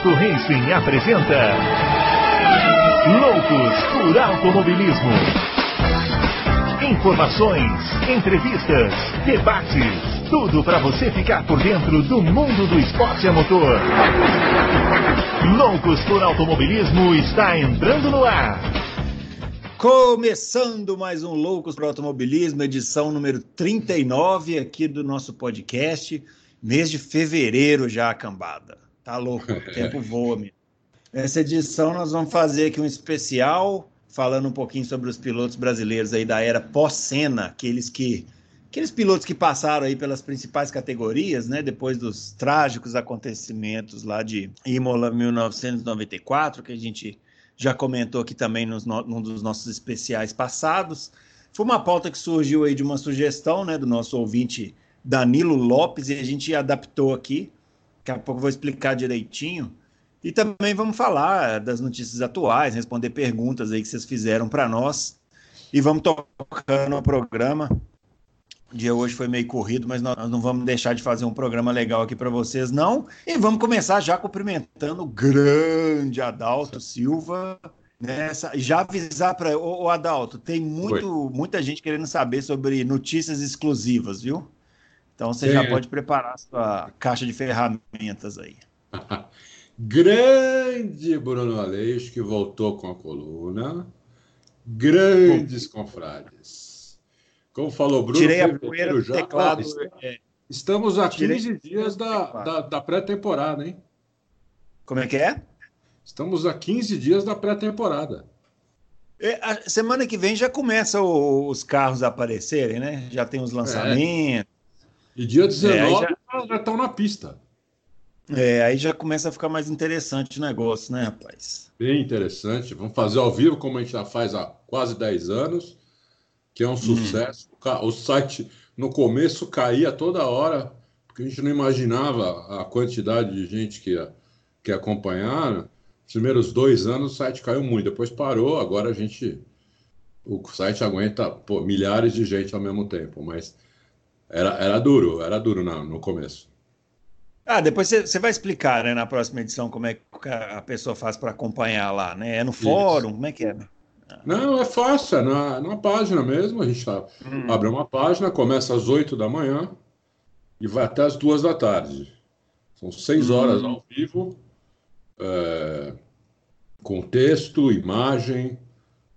Adalto Racing apresenta Loucos por Automobilismo. Informações, entrevistas, debates, tudo para você ficar por dentro do mundo do esporte a motor. Loucos por Automobilismo está entrando no ar. Começando mais um Loucos para Automobilismo, edição número 39 aqui do nosso podcast. Mês de fevereiro já, cambada. Tá louco, o tempo voa mesmo. Nessa edição nós vamos fazer aqui um especial falando um pouquinho sobre os pilotos brasileiros aí da era pós-cena, aqueles que aqueles pilotos que passaram aí pelas principais categorias, né, depois dos trágicos acontecimentos lá de Imola 1994, que a gente já comentou aqui também nos, num dos nossos especiais passados. Foi uma pauta que surgiu aí de uma sugestão, né, do nosso ouvinte Danilo Lopes e a gente adaptou aqui. Daqui a pouco eu vou explicar direitinho. E também vamos falar das notícias atuais, responder perguntas aí que vocês fizeram para nós. E vamos tocando o programa. O dia hoje foi meio corrido, mas nós não vamos deixar de fazer um programa legal aqui para vocês, não. E vamos começar já cumprimentando o grande Adalto Silva. Nessa, já avisar para o Adalto, tem muito, muita gente querendo saber sobre notícias exclusivas, viu? Então você já pode preparar sua caixa de ferramentas aí. Grande Bruno Aleixo, que voltou com a coluna. Grandes confrades. Como falou Bruno, tirei a poeira do já... teclado. É... Estamos a 15 dias da, da, da pré-temporada, hein? Como é que é? Estamos a 15 dias da pré-temporada. É, a semana que vem já começam os carros a aparecerem, né? Já tem os lançamentos. É. E dia 19 é, já... já estão na pista. É, aí já começa a ficar mais interessante o negócio, né, rapaz? Bem interessante. Vamos fazer ao vivo, como a gente já faz há quase 10 anos, que é um hum. sucesso. Hum. O site, no começo, caía toda hora, porque a gente não imaginava a quantidade de gente que que. Os primeiros dois anos o site caiu muito, depois parou, agora a gente. O site aguenta pô, milhares de gente ao mesmo tempo, mas era, era duro, era duro no, no começo. Ah, depois você vai explicar, né, na próxima edição, como é que a pessoa faz para acompanhar lá, né? É no fórum, Isso. como é que é? Não, é fácil, é na, na página mesmo. A gente tá, hum. abre uma página, começa às 8 da manhã e vai até às 2 da tarde. São seis hum. horas ao vivo, é, com texto, imagem,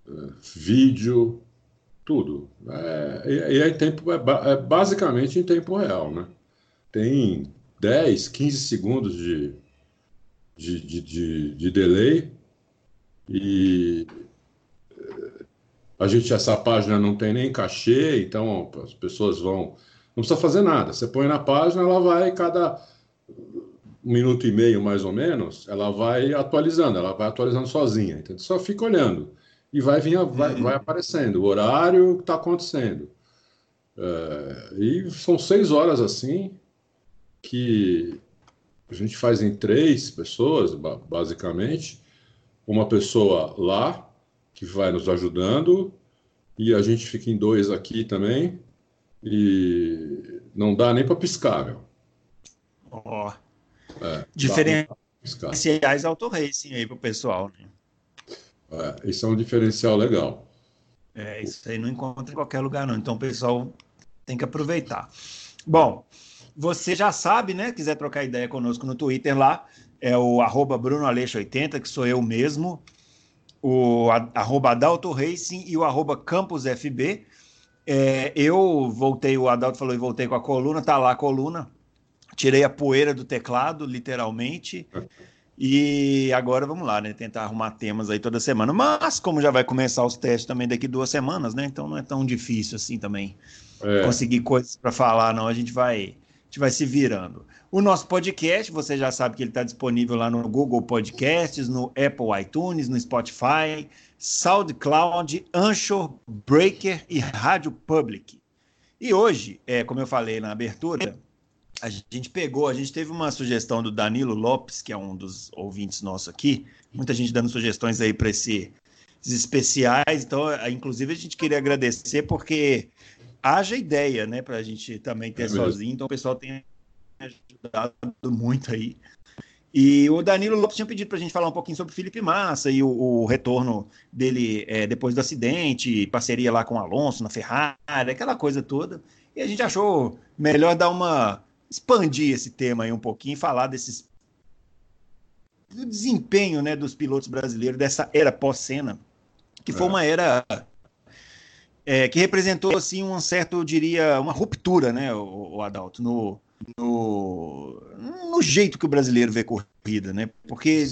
é, vídeo, tudo. É, e, e é, em tempo, é, é, basicamente em tempo real, né? Tem 10, 15 segundos de, de, de, de, de delay e eh, a gente, essa página não tem nem cachê, então as pessoas vão. Não precisa fazer nada. Você põe na página, ela vai, cada minuto e meio mais ou menos, ela vai atualizando, ela vai atualizando sozinha. Então, só fica olhando e vai, vir, vai, uhum. vai aparecendo o horário que está acontecendo. É, e são seis horas assim que a gente faz em três pessoas, basicamente. Uma pessoa lá, que vai nos ajudando, e a gente fica em dois aqui também, e não dá nem para piscar, meu. Ó. Oh. É, Diferenciais auto racing aí pro pessoal, né? É, isso é um diferencial legal. É, isso aí não encontra em qualquer lugar, não. Então o pessoal tem que aproveitar. Bom, você já sabe, né? Quiser trocar ideia conosco no Twitter lá, é o arroba BrunoAleixo80, que sou eu mesmo, o arroba Adalto Racing e o arroba CampusFB. É, eu voltei, o Adalto falou e voltei com a coluna, tá lá a coluna. Tirei a poeira do teclado, literalmente. E agora vamos lá, né? Tentar arrumar temas aí toda semana. Mas, como já vai começar os testes também daqui duas semanas, né? Então não é tão difícil assim também é. conseguir coisas para falar, não. A gente vai gente vai se virando. O nosso podcast, você já sabe que ele está disponível lá no Google Podcasts, no Apple iTunes, no Spotify, SoundCloud, Anchor, Breaker e Rádio Public. E hoje, é, como eu falei na abertura, a gente pegou, a gente teve uma sugestão do Danilo Lopes, que é um dos ouvintes nossos aqui, muita gente dando sugestões aí para esse, esses especiais, então, inclusive, a gente queria agradecer porque haja ideia, né, para a gente também ter é sozinho. Então, o pessoal tem ajudado muito aí. E o Danilo Lopes tinha pedido para a gente falar um pouquinho sobre o Felipe Massa e o, o retorno dele é, depois do acidente, parceria lá com o Alonso na Ferrari, aquela coisa toda. E a gente achou melhor dar uma. Expandir esse tema aí um pouquinho, falar desses. do desempenho né, dos pilotos brasileiros dessa era pós-cena, que foi é. uma era é, que representou assim um certo, eu diria, uma ruptura, né, o, o Adalto, no, no, no jeito que o brasileiro vê corrida, né? Porque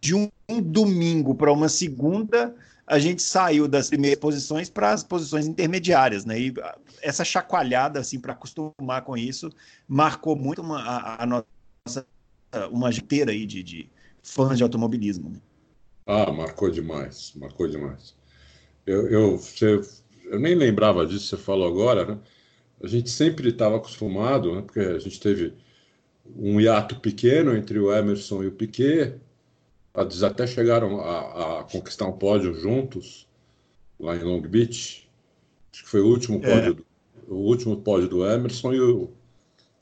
de um, um domingo para uma segunda, a gente saiu das primeiras posições para as posições intermediárias, né? E essa chacoalhada, assim, para acostumar com isso, marcou muito uma, a, a nossa uma inteira aí de, de, fãs de automobilismo. Né? Ah, marcou demais, marcou demais. Eu, eu, você, eu nem lembrava disso, você falou agora, né? a gente sempre estava acostumado, né, porque a gente teve um hiato pequeno entre o Emerson e o Piquet, eles até chegaram a, a conquistar um pódio juntos lá em Long Beach. Acho que foi o último é. pódio, é. o último pódio do Emerson e o,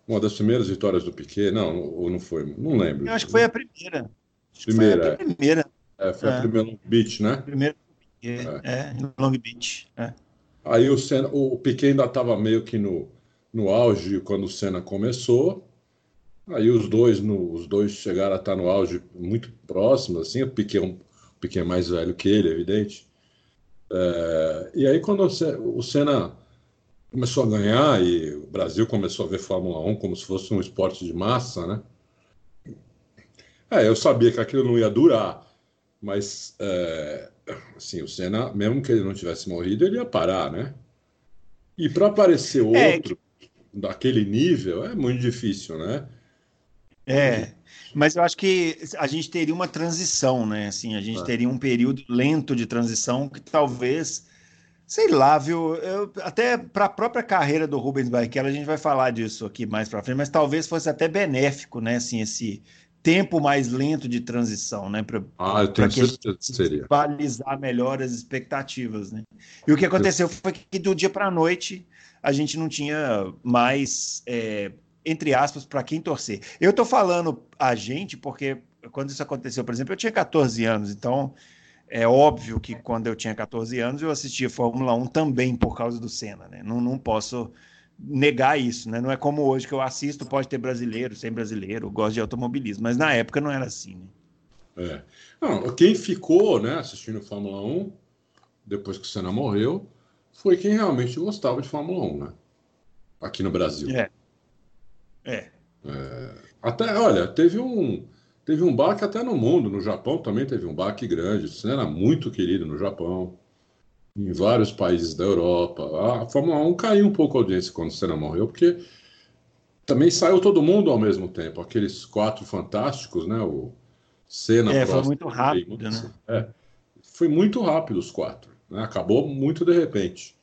uma das primeiras vitórias do Piquet. Não, ou não foi, não lembro. Eu acho que foi a primeira. Acho primeira. Foi a primeira. É, foi é. a primeira Long Beach, né? Primeiro Piquet, é, é em Long Beach. É. Aí o, Senna, o Piquet ainda estava meio que no, no auge quando o Senna começou. Aí os dois, no, os dois chegaram a estar no auge muito próximos, assim. O Piquet, um, o Piquet é mais velho que ele, evidente. É, e aí quando o Senna começou a ganhar e o Brasil começou a ver Fórmula 1 como se fosse um esporte de massa, né? É, eu sabia que aquilo não ia durar, mas é, assim, o Senna, mesmo que ele não tivesse morrido, ele ia parar, né? E para aparecer é, outro é, daquele nível é muito difícil, né? É, mas eu acho que a gente teria uma transição, né? Assim, a gente é. teria um período lento de transição que talvez, sei lá, viu? Eu, até para a própria carreira do Rubens Barrichello, a gente vai falar disso aqui mais para frente, mas talvez fosse até benéfico, né? Assim, esse tempo mais lento de transição, né? Para ah, eu tenho certeza que seria. balizar melhor as expectativas, né? E o que aconteceu foi que do dia para a noite a gente não tinha mais, é, entre aspas, para quem torcer. Eu estou falando a gente porque quando isso aconteceu, por exemplo, eu tinha 14 anos, então é óbvio que quando eu tinha 14 anos eu assistia Fórmula 1 também por causa do Senna, né? Não, não posso negar isso, né? Não é como hoje que eu assisto, pode ter brasileiro, sem brasileiro, gosto de automobilismo, mas na época não era assim, né? É. Não, quem ficou, né, assistindo Fórmula 1 depois que o Senna morreu, foi quem realmente gostava de Fórmula 1, né? Aqui no Brasil. É. É. é. Até, olha, teve um teve um baque até no mundo, no Japão também teve um baque grande. O era muito querido no Japão em vários países da Europa. A Fórmula 1 caiu um pouco a audiência quando o Senna morreu, porque também saiu todo mundo ao mesmo tempo. Aqueles quatro fantásticos, né? O Senna, é, Prost, foi muito rápido, né? É, foi muito rápido os quatro. Né? Acabou muito de repente.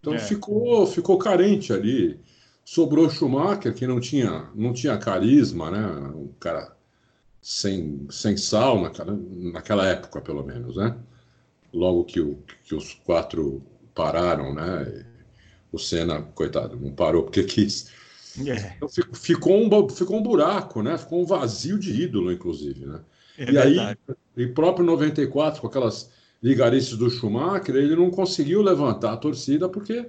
Então é. ficou, ficou carente ali. Sobrou Schumacher, que não tinha, não tinha carisma, né? Um cara sem, sem sal naquela, naquela época, pelo menos, né? logo que, o, que os quatro pararam, né? O Senna, coitado, não parou porque quis. É. Então, ficou, um, ficou um buraco, né? Ficou um vazio de ídolo, inclusive, né? É e verdade. aí, em próprio 94, com aquelas ligarices do Schumacher, ele não conseguiu levantar a torcida porque,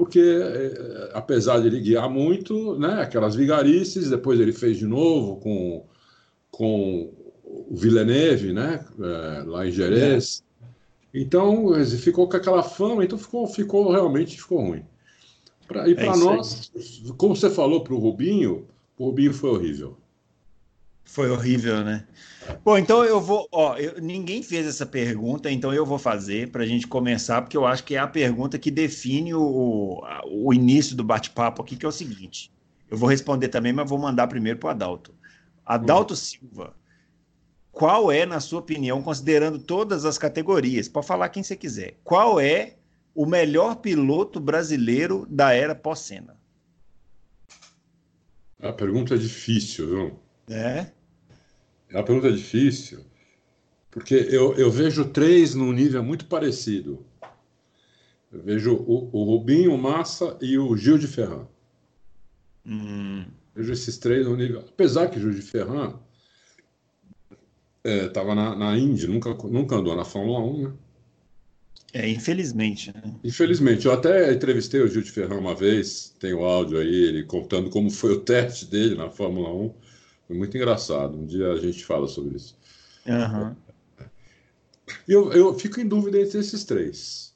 porque é, apesar de ele guiar muito, né? Aquelas vigarices, depois ele fez de novo com, com o Villeneuve, né? É, lá em Jerez. É. Então, ficou com aquela fama, então ficou, ficou realmente ficou ruim. Pra, e para é nós, como você falou para o Rubinho, o Rubinho foi horrível. Foi horrível, né? Bom, então eu vou. Ó, eu, ninguém fez essa pergunta, então eu vou fazer para a gente começar, porque eu acho que é a pergunta que define o, o início do bate-papo aqui, que é o seguinte. Eu vou responder também, mas vou mandar primeiro para o Adalto. Adalto hum. Silva, qual é, na sua opinião, considerando todas as categorias, pode falar quem você quiser, qual é o melhor piloto brasileiro da era pós-Senna? A pergunta é difícil, viu? É? É uma pergunta difícil, porque eu, eu vejo três num nível muito parecido. Eu vejo o, o Rubinho, o Massa e o Gil de Ferran. Hum. Vejo esses três no nível. Apesar que Jules de Ferran estava é, na, na Indy, nunca, nunca andou na Fórmula 1, né? É, infelizmente. Né? Infelizmente. Eu até entrevistei o Gil de Ferran uma vez, tem o áudio aí, ele contando como foi o teste dele na Fórmula 1. Foi muito engraçado. Um dia a gente fala sobre isso. Uhum. Eu, eu fico em dúvida entre esses três.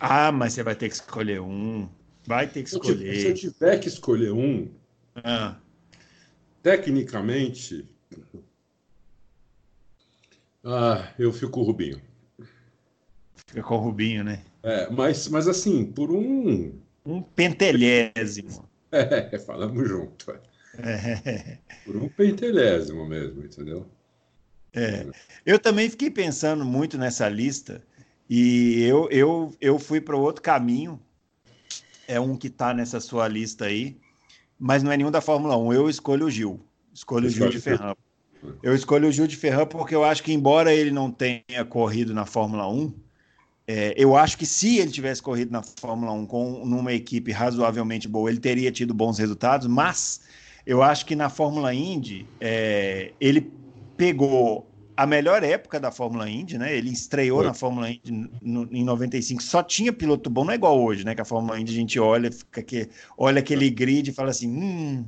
Ah, mas você vai ter que escolher um. Vai ter que escolher. Se eu tiver que escolher um, ah. tecnicamente, ah, eu fico com o Rubinho. Fica com o Rubinho, né? É, mas, mas assim, por um. Um pentelésimo. É, falamos junto. É. Por um pentelésimo mesmo, entendeu? É. Eu também fiquei pensando muito nessa lista e eu, eu, eu fui para outro caminho. É um que está nessa sua lista aí, mas não é nenhum da Fórmula 1. Eu escolho o Gil. Escolho o Gil de Ferran. Eu escolho o Gil de Ferran porque eu acho que, embora ele não tenha corrido na Fórmula 1, é, eu acho que se ele tivesse corrido na Fórmula 1 com numa equipe razoavelmente boa, ele teria tido bons resultados, mas eu acho que na Fórmula Indy é, ele pegou a melhor época da Fórmula Indy, né? Ele estreou Foi. na Fórmula Indy no, em 95, só tinha piloto bom, não é igual hoje, né? Que a Fórmula Indy a gente olha, fica que, olha aquele grid e fala assim, hum,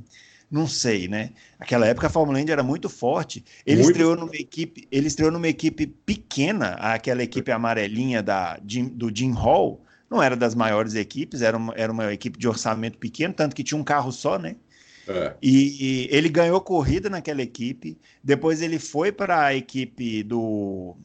não sei, né? Aquela época a Fórmula Indy era muito forte. Ele muito estreou numa equipe, ele estreou numa equipe pequena, aquela equipe amarelinha da, do Jim Hall, não era das maiores equipes, era uma, era uma equipe de orçamento pequeno, tanto que tinha um carro só, né? É. E, e, ele ganhou corrida naquela equipe. Depois ele foi para a equipe do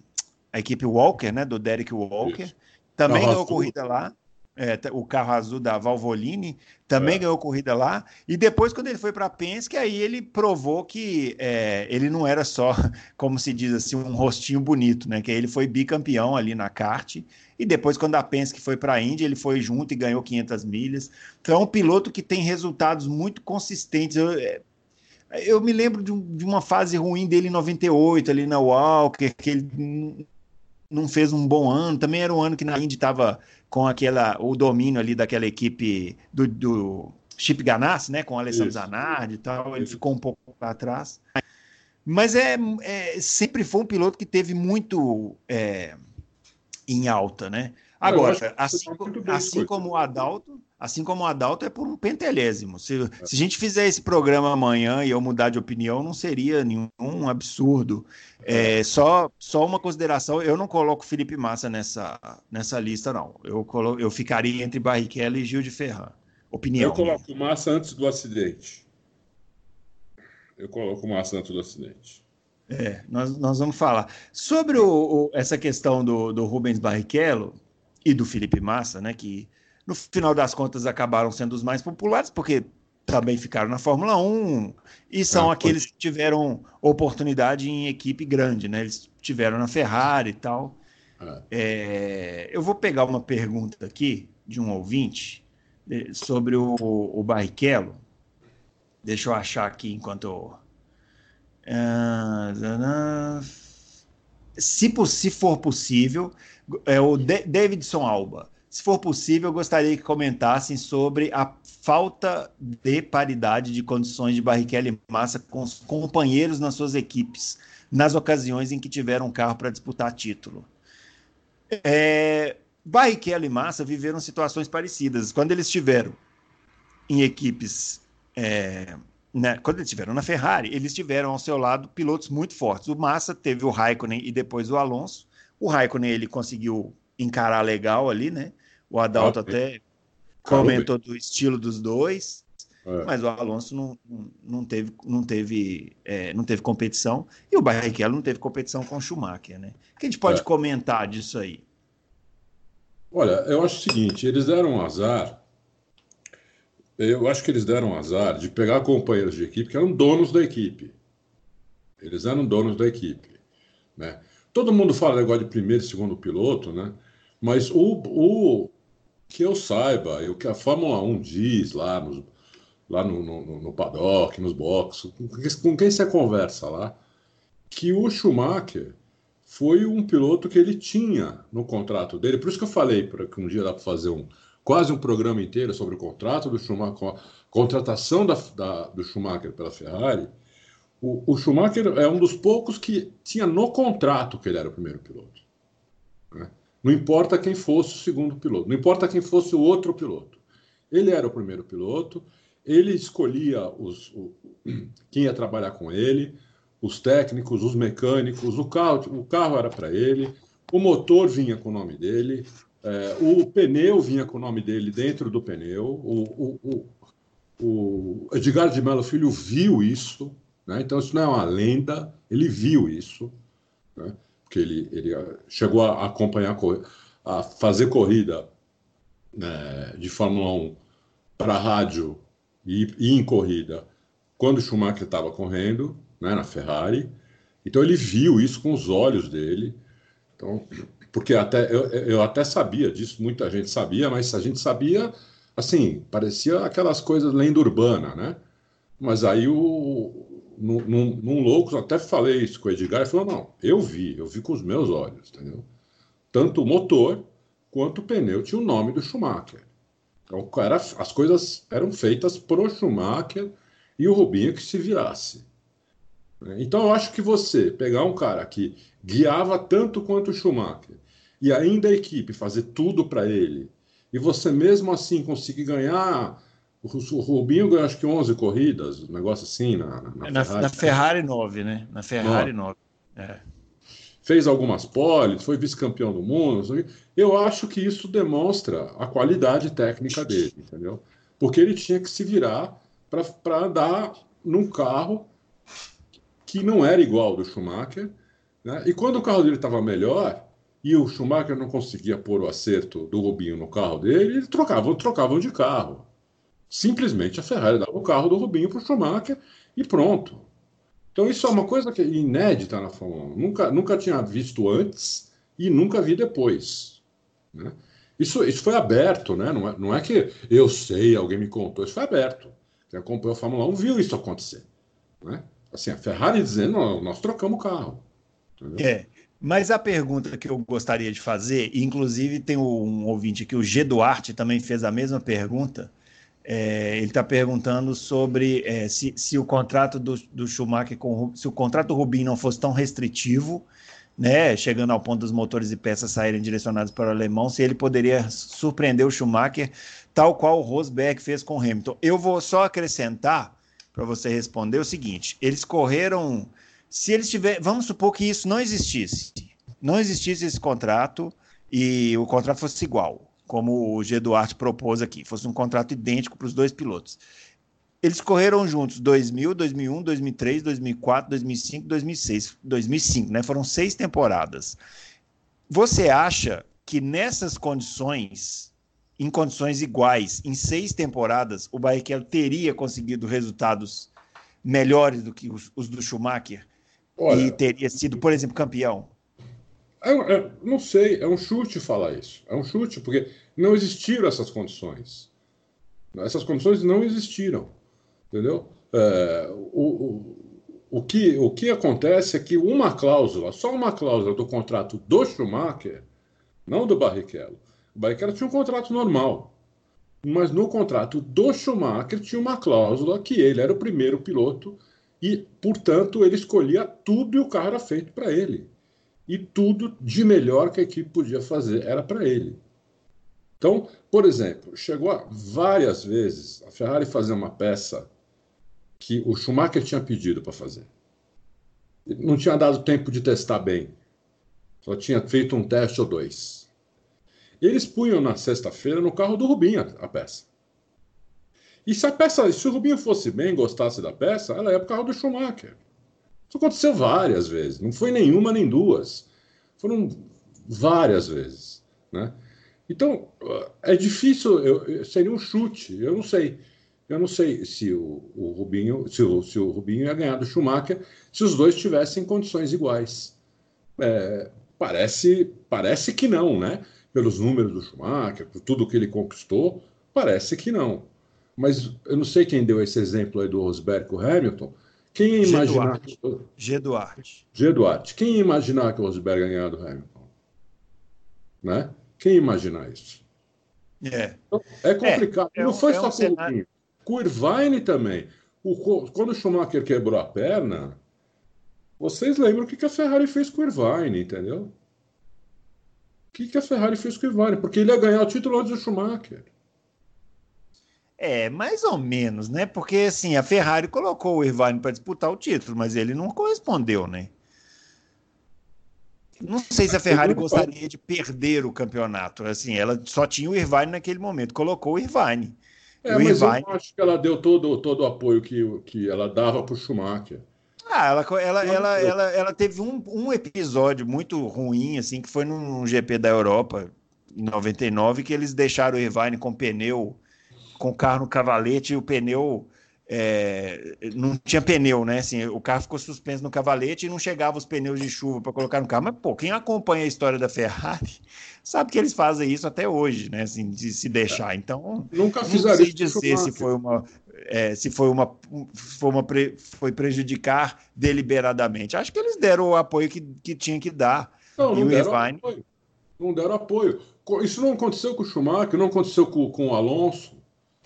a equipe Walker, né? Do Derek Walker. Isso. Também ganhou corrida lá é, o carro azul da Valvoline, também é. ganhou corrida lá. E depois, quando ele foi para a Penske, aí ele provou que é, ele não era só, como se diz assim, um rostinho bonito, né? Que ele foi bicampeão ali na kart. E depois, quando a Penske foi para a Indy, ele foi junto e ganhou 500 milhas. Então, é um piloto que tem resultados muito consistentes. Eu, é, eu me lembro de, um, de, uma fase ruim dele em 98, ali na Walker, que ele não fez um bom ano. Também era um ano que na Indy estava com aquela, o domínio ali daquela equipe do, do Chip Ganassi, né? Com o Alessandro Isso. Zanardi e tal. Ele ficou um pouco para trás. Mas é, é, sempre foi um piloto que teve muito é, em alta, né? Agora, assim, assim como o Adalto, assim como o Adalto é por um pentelésimo. Se, se a gente fizer esse programa amanhã e eu mudar de opinião, não seria nenhum absurdo. É, só, só uma consideração, eu não coloco Felipe Massa nessa, nessa lista, não. Eu, colo, eu ficaria entre Barrichello e Gil de Ferran. Opinião. Eu coloco Massa antes do acidente. Eu coloco Massa antes do acidente. É, nós, nós vamos falar. Sobre o, o, essa questão do, do Rubens Barrichello, e do Felipe Massa, né, que no final das contas acabaram sendo os mais populares, porque também ficaram na Fórmula 1 e são ah, aqueles que tiveram oportunidade em equipe grande, né? Eles tiveram na Ferrari e tal. Ah. É, eu vou pegar uma pergunta aqui de um ouvinte eh, sobre o, o Barrichello. Deixa eu achar aqui enquanto eu... Uh, se, se for possível, é o Davidson Alba. Se for possível, eu gostaria que comentassem sobre a falta de paridade de condições de Barrichello e Massa com os companheiros nas suas equipes, nas ocasiões em que tiveram carro para disputar título. É, Barrichello e Massa viveram situações parecidas. Quando eles estiveram em equipes é, né, quando eles estiveram na Ferrari, eles tiveram ao seu lado pilotos muito fortes. O Massa teve o Raikkonen e depois o Alonso. O Raikkonen ele conseguiu encarar legal ali, né? O Adalto ah, até comentou do estilo dos dois, é. mas o Alonso não, não teve, não teve, é, não teve competição e o Barrichello não teve competição com o Schumacher, né? O que a gente pode é. comentar disso aí? Olha, eu acho o seguinte: eles deram um azar eu acho que eles deram azar de pegar companheiros de equipe que eram donos da equipe. Eles eram donos da equipe. Né? Todo mundo fala negócio de primeiro e segundo piloto, né? mas o, o que eu saiba, o que a Fórmula 1 diz lá, no, lá no, no, no paddock, nos boxes, com, quem você conversa lá, que o Schumacher foi um piloto que ele tinha no contrato dele. Por isso que eu falei que um dia dá para fazer um, quase um programa inteiro sobre o contrato do Schumacher, a contratação da, da, do Schumacher pela Ferrari. O, o, Schumacher é um dos poucos que tinha no contrato que ele era o primeiro piloto. Não importa quem fosse o segundo piloto, não importa quem fosse o outro piloto. Ele era o primeiro piloto, ele escolhia os, o, quem ia trabalhar com ele, os técnicos, os mecânicos, o carro, o carro era para ele, o motor vinha com o nome dele, é, o pneu vinha com o nome dele dentro do pneu. O, o, o, o Edgar de Mello Filho viu isso, né? então isso não é uma lenda, ele viu isso, né? Porque ele, ele chegou a acompanhar, a fazer corrida né, de Fórmula 1 para rádio e, e em corrida quando Schumacher estava correndo né, na Ferrari. Então ele viu isso com os olhos dele. Então, porque até eu, eu até sabia disso, muita gente sabia, mas a gente sabia assim, parecia aquelas coisas lenda urbana, né? Mas aí o num, num, até falei isso com o Edgar, ele falou: não, eu vi, eu vi com os meus olhos, entendeu? Tanto o motor quanto o pneu tinha o nome do Schumacher. Então, era, as coisas eram feitas pro Schumacher e o Rubinho que se virasse. Então, eu acho que você pegar um cara que guiava tanto quanto o Schumacher e ainda a equipe fazer tudo para ele, e você mesmo assim conseguir ganhar. O Rubinho ganhou acho que 11 corridas, um negócio assim na, na, na Ferrari. Na Ferrari 9, né? Na Ferrari 9. É. Fez algumas poles, foi vice-campeão do mundo. Eu acho que isso demonstra a qualidade técnica dele, entendeu? Porque ele tinha que se virar para andar num carro que não era igual ao do Schumacher. Né? E quando o carro dele estava melhor, e o Schumacher não conseguia pôr o acerto do Rubinho no carro dele, eles trocavam, trocavam de carro. Simplesmente a Ferrari dava o carro do Rubinho para o Schumacher e pronto. Então isso é uma coisa que é inédita na Fórmula 1. Nunca, nunca tinha visto antes e nunca vi depois. Né? Isso, isso foi aberto, né? não, é, não é que eu sei, alguém me contou, isso foi aberto. Quem acompanhou a Fórmula 1 viu isso acontecer. Né? Assim, a Ferrari dizendo, nós trocamos o carro. Entendeu? É. Mas a pergunta que eu gostaria de fazer, inclusive tem um ouvinte aqui, o G Duarte, também fez a mesma pergunta. É, ele está perguntando sobre é, se, se, o contrato do, do, Schumacher com se o contrato do Rubinho não fosse tão restritivo, né, chegando ao ponto dos motores e peças saírem direcionados para o alemão, se ele poderia surpreender o Schumacher, tal qual o Rosberg fez com o Hamilton. Eu vou só acrescentar para você responder o seguinte: eles correram se eles tiverem, vamos supor que isso não existisse, não existisse esse contrato e o contrato fosse igual, como o G. Duarte propôs aqui, fosse um contrato idêntico para os dois pilotos. Eles correram juntos 2000, 2001, 2003, 2004, 2005, 2006, 2005, né? Foram seis temporadas. Você acha que nessas condições, em condições iguais, em seis temporadas, o Barrichello teria conseguido resultados melhores do que os, os do Schumacher? Olha, e teria sido, por exemplo, campeão? É, é, não sei, é um chute falar isso. É um chute, porque não existiram essas condições. Essas condições não existiram. Entendeu? É, o, o, o, que, o que acontece é que uma cláusula, só uma cláusula do contrato do Schumacher, não do Barrichello. O Barrichello tinha um contrato normal. Mas no contrato do Schumacher tinha uma cláusula que ele era o primeiro piloto e, portanto, ele escolhia tudo e o carro era feito para ele. E tudo de melhor que a equipe podia fazer era para ele. Então, por exemplo, chegou várias vezes a Ferrari fazer uma peça que o Schumacher tinha pedido para fazer. Não tinha dado tempo de testar bem. Só tinha feito um teste ou dois. Eles punham na sexta-feira no carro do Rubinho a peça. E se a peça, se o Rubinho fosse bem, gostasse da peça, ela ia para o carro do Schumacher. Isso aconteceu várias vezes, não foi nenhuma nem duas. Foram várias vezes. Né? Então, é difícil, eu, seria um chute, eu não sei. Eu não sei se o, o Rubinho, se o, se o, Rubinho ia ganhar do Schumacher se os dois tivessem condições iguais. É, parece, parece que não, né? Pelos números do Schumacher, por tudo que ele conquistou, parece que não. Mas eu não sei quem deu esse exemplo aí do Rosberg com o Hamilton. Quem ia imaginar. G. Duarte. G. Duarte. Quem ia imaginar que o Rosberg ia ganhar do Hamilton? Né? Quem ia imaginar isso? É, então, é complicado. É, não foi é só um com cenário... o Com o Irvine também. O, quando o Schumacher quebrou a perna, vocês lembram o que, que a Ferrari fez com o Irvine, entendeu? O que, que a Ferrari fez com o Irvine? Porque ele ia ganhar o título antes do Schumacher. É, mais ou menos, né? Porque assim, a Ferrari colocou o Irvine para disputar o título, mas ele não correspondeu, né? Não sei se a Ferrari gostaria de perder o campeonato. Assim, ela só tinha o Irvine naquele momento, colocou o Irvine. É, mas Irvine... eu acho que ela deu todo, todo o apoio que, que ela dava para o Schumacher. Ah, ela, ela, ela, ela, ela teve um, um episódio muito ruim, assim, que foi num GP da Europa, em 99, que eles deixaram o Irvine com pneu, com o carro no cavalete e o pneu é, não tinha pneu, né? Assim, o carro ficou suspenso no cavalete e não chegava os pneus de chuva para colocar no carro. Mas, pô, quem acompanha a história da Ferrari sabe que eles fazem isso até hoje, né? Assim, de se deixar. Então, nunca fizeram isso. dizer se foi uma, é, se foi uma, foi uma pre, foi prejudicar deliberadamente. Acho que eles deram o apoio que, que tinha que dar. Não, não deram Irvine... apoio. Não deram apoio. Isso não aconteceu com o Schumacher, não aconteceu com, com o Alonso.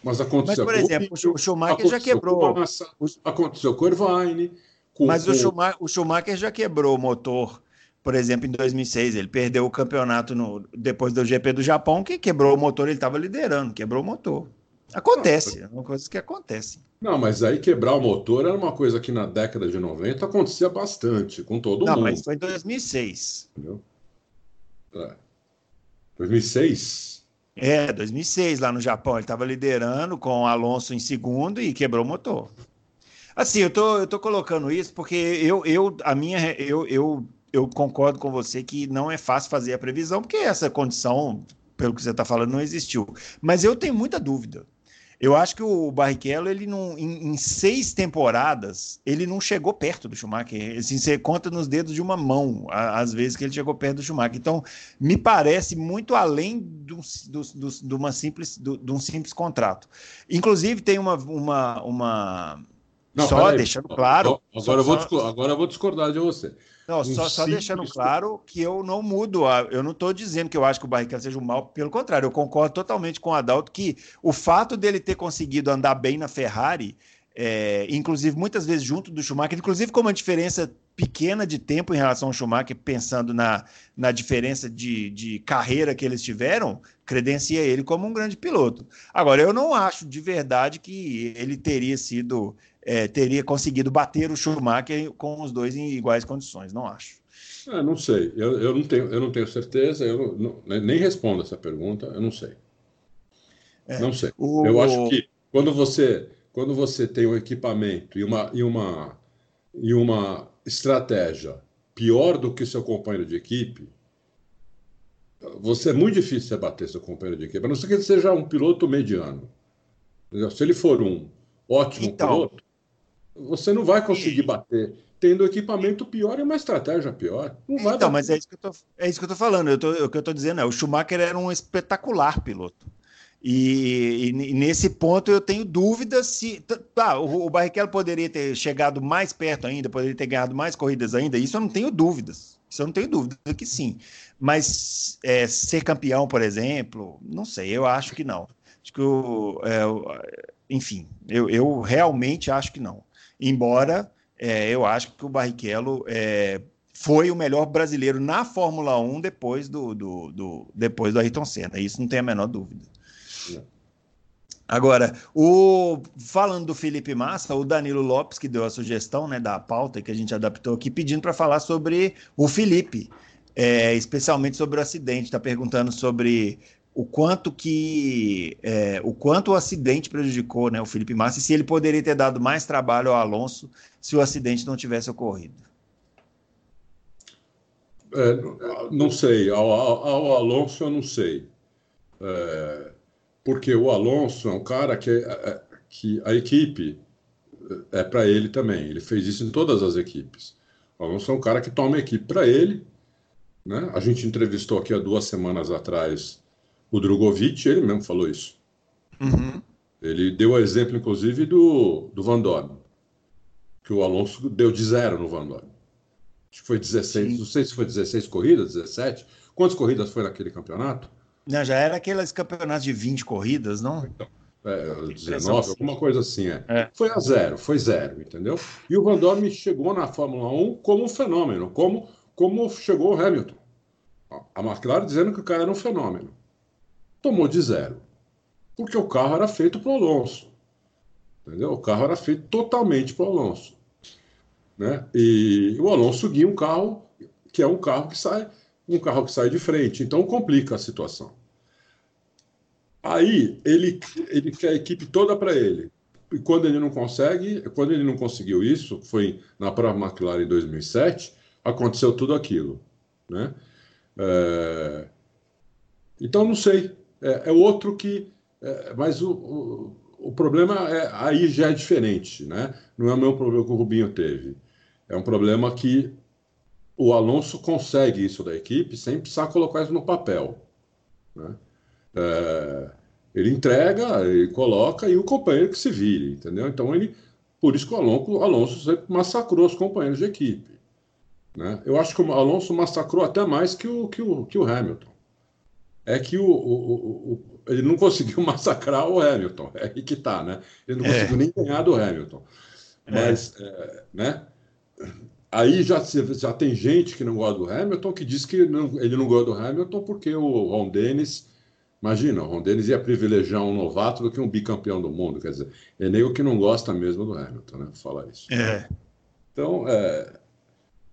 Mas aconteceu Mas, por exemplo, o Schumacher já quebrou. Com Massa, aconteceu com o Irvine. Com, Mas. O, Schumacher, o Schumacher já quebrou o motor, por exemplo, em 2006. Ele perdeu o campeonato no, depois do GP do Japão, que quebrou o motor, ele estava liderando, quebrou o motor. Acontece, é uma coisa que acontece. Não, mas aí quebrar o motor era uma coisa que na década de 90 acontecia bastante, com todo Não, mundo. Não, mas foi em 2006. Entendeu? É. 2006? É, 2006, lá no Japão. Ele estava liderando com o Alonso em segundo e quebrou o motor. Assim, eu tô, eu tô colocando isso porque eu, eu, a minha, eu, eu, eu concordo com você que não é fácil fazer a previsão, porque essa condição, pelo que você está falando, não existiu. Mas eu tenho muita dúvida. Eu acho que o Barrichello, ele não, em, em, seis temporadas, ele não chegou perto do Schumacher. Assim, você conta nos dedos de uma mão às vezes que ele chegou perto do Schumacher. Então, me parece muito além do, do, do, de, uma simples, do, de um simples contrato. Inclusive, tem uma. uma, uma... Não, só deixando claro. Agora, só, eu vou, agora eu vou discordar de você. Não, só, só deixando claro que eu não mudo, a, eu não estou dizendo que eu acho que o Barrichello seja um mal, pelo contrário, eu concordo totalmente com o Adalto que o fato dele ter conseguido andar bem na Ferrari, é, inclusive muitas vezes junto do Schumacher, inclusive com uma diferença pequena de tempo em relação ao Schumacher, pensando na, na diferença de, de carreira que eles tiveram, credencia ele como um grande piloto. Agora, eu não acho de verdade que ele teria sido é, teria conseguido bater o Schumacher com os dois em iguais condições, não acho. É, não sei, eu, eu, não tenho, eu não tenho certeza, eu não, nem respondo essa pergunta, eu não sei. É, não sei. O... Eu acho que quando você, quando você tem um equipamento e uma, e, uma, e uma estratégia pior do que seu companheiro de equipe, você é muito difícil você bater seu companheiro de equipe, a não ser que ele seja um piloto mediano. Se ele for um ótimo então, piloto, você não vai conseguir bater. Tendo equipamento pior e uma estratégia pior. Não vai então, bater. mas é isso que eu tô, é isso que eu tô falando. Eu tô, o que eu estou dizendo é o Schumacher era um espetacular piloto. E, e, nesse ponto eu tenho dúvidas se. Tá, o, o Barrichello poderia ter chegado mais perto ainda, poderia ter ganhado mais corridas ainda, isso eu não tenho dúvidas. Isso eu não tenho dúvida que sim. Mas é, ser campeão, por exemplo, não sei, eu acho que não. Acho que o, é, enfim, eu, eu realmente acho que não embora é, eu acho que o Barrichello é, foi o melhor brasileiro na Fórmula 1 depois do, do, do, depois do Ayrton Senna. Isso não tem a menor dúvida. Agora, o, falando do Felipe Massa, o Danilo Lopes, que deu a sugestão né, da pauta que a gente adaptou aqui, pedindo para falar sobre o Felipe, é, especialmente sobre o acidente. Está perguntando sobre o quanto que é, o quanto o acidente prejudicou né, o Felipe Massa e se ele poderia ter dado mais trabalho ao Alonso se o acidente não tivesse ocorrido. É, não sei, ao, ao, Alonso eu não sei. É, porque o Alonso é um cara que, é, é, que a equipe é para ele também. Ele fez isso em todas as equipes. O Alonso é um cara que toma a equipe para ele. Né? A gente entrevistou aqui há duas semanas atrás o Drogovic, ele mesmo falou isso. Uhum. Ele deu o exemplo, inclusive, do, do Van Dorn, que o Alonso deu de zero no Van Dorn. Acho que foi 16, Sim. não sei se foi 16 corridas, 17. Quantas corridas foi naquele campeonato? Não, já era aqueles campeonatos de 20 corridas, não? Então, é, 19, alguma coisa assim, é. é. Foi a zero, foi zero, entendeu? E o Van Dorme chegou na Fórmula 1 como um fenômeno, como, como chegou o Hamilton. A McLaren dizendo que o cara era um fenômeno. Tomou de zero. Porque o carro era feito para o Alonso. Entendeu? O carro era feito totalmente para o Alonso. Né? E o Alonso guia um carro que é um carro que sai, um carro que sai de frente. Então complica a situação. Aí ele, ele quer a equipe toda para ele. E quando ele não consegue, quando ele não conseguiu isso, foi na própria McLaren em 2007, aconteceu tudo aquilo. Né? É... Então, não sei. É, é outro que. É, mas o, o, o, problema é, aí já é diferente. Né? Não é o mesmo problema que o Rubinho teve. É um problema que o Alonso consegue isso da equipe sem precisar colocar isso no papel. Né? É, ele entrega, ele coloca e o companheiro que se vire, entendeu? Então ele, por isso que o Alonso, Alonso sempre massacrou os companheiros de equipe. Né? Eu acho que o Alonso massacrou até mais que o, que o, que o Hamilton. É que o, o, o ele não conseguiu massacrar o Hamilton, é aí que tá, né? Ele não é. conseguiu nem ganhar do Hamilton. É. Mas, é. né? Aí já, já tem gente que não gosta do Hamilton que diz que não, ele não gosta do Hamilton porque o Ron Dennis Imagina, o Ron Dennis ia privilegiar um novato do que um bicampeão do mundo. Quer dizer, é nem o que não gosta mesmo do Hamilton, né? Falar isso. É. Então, é,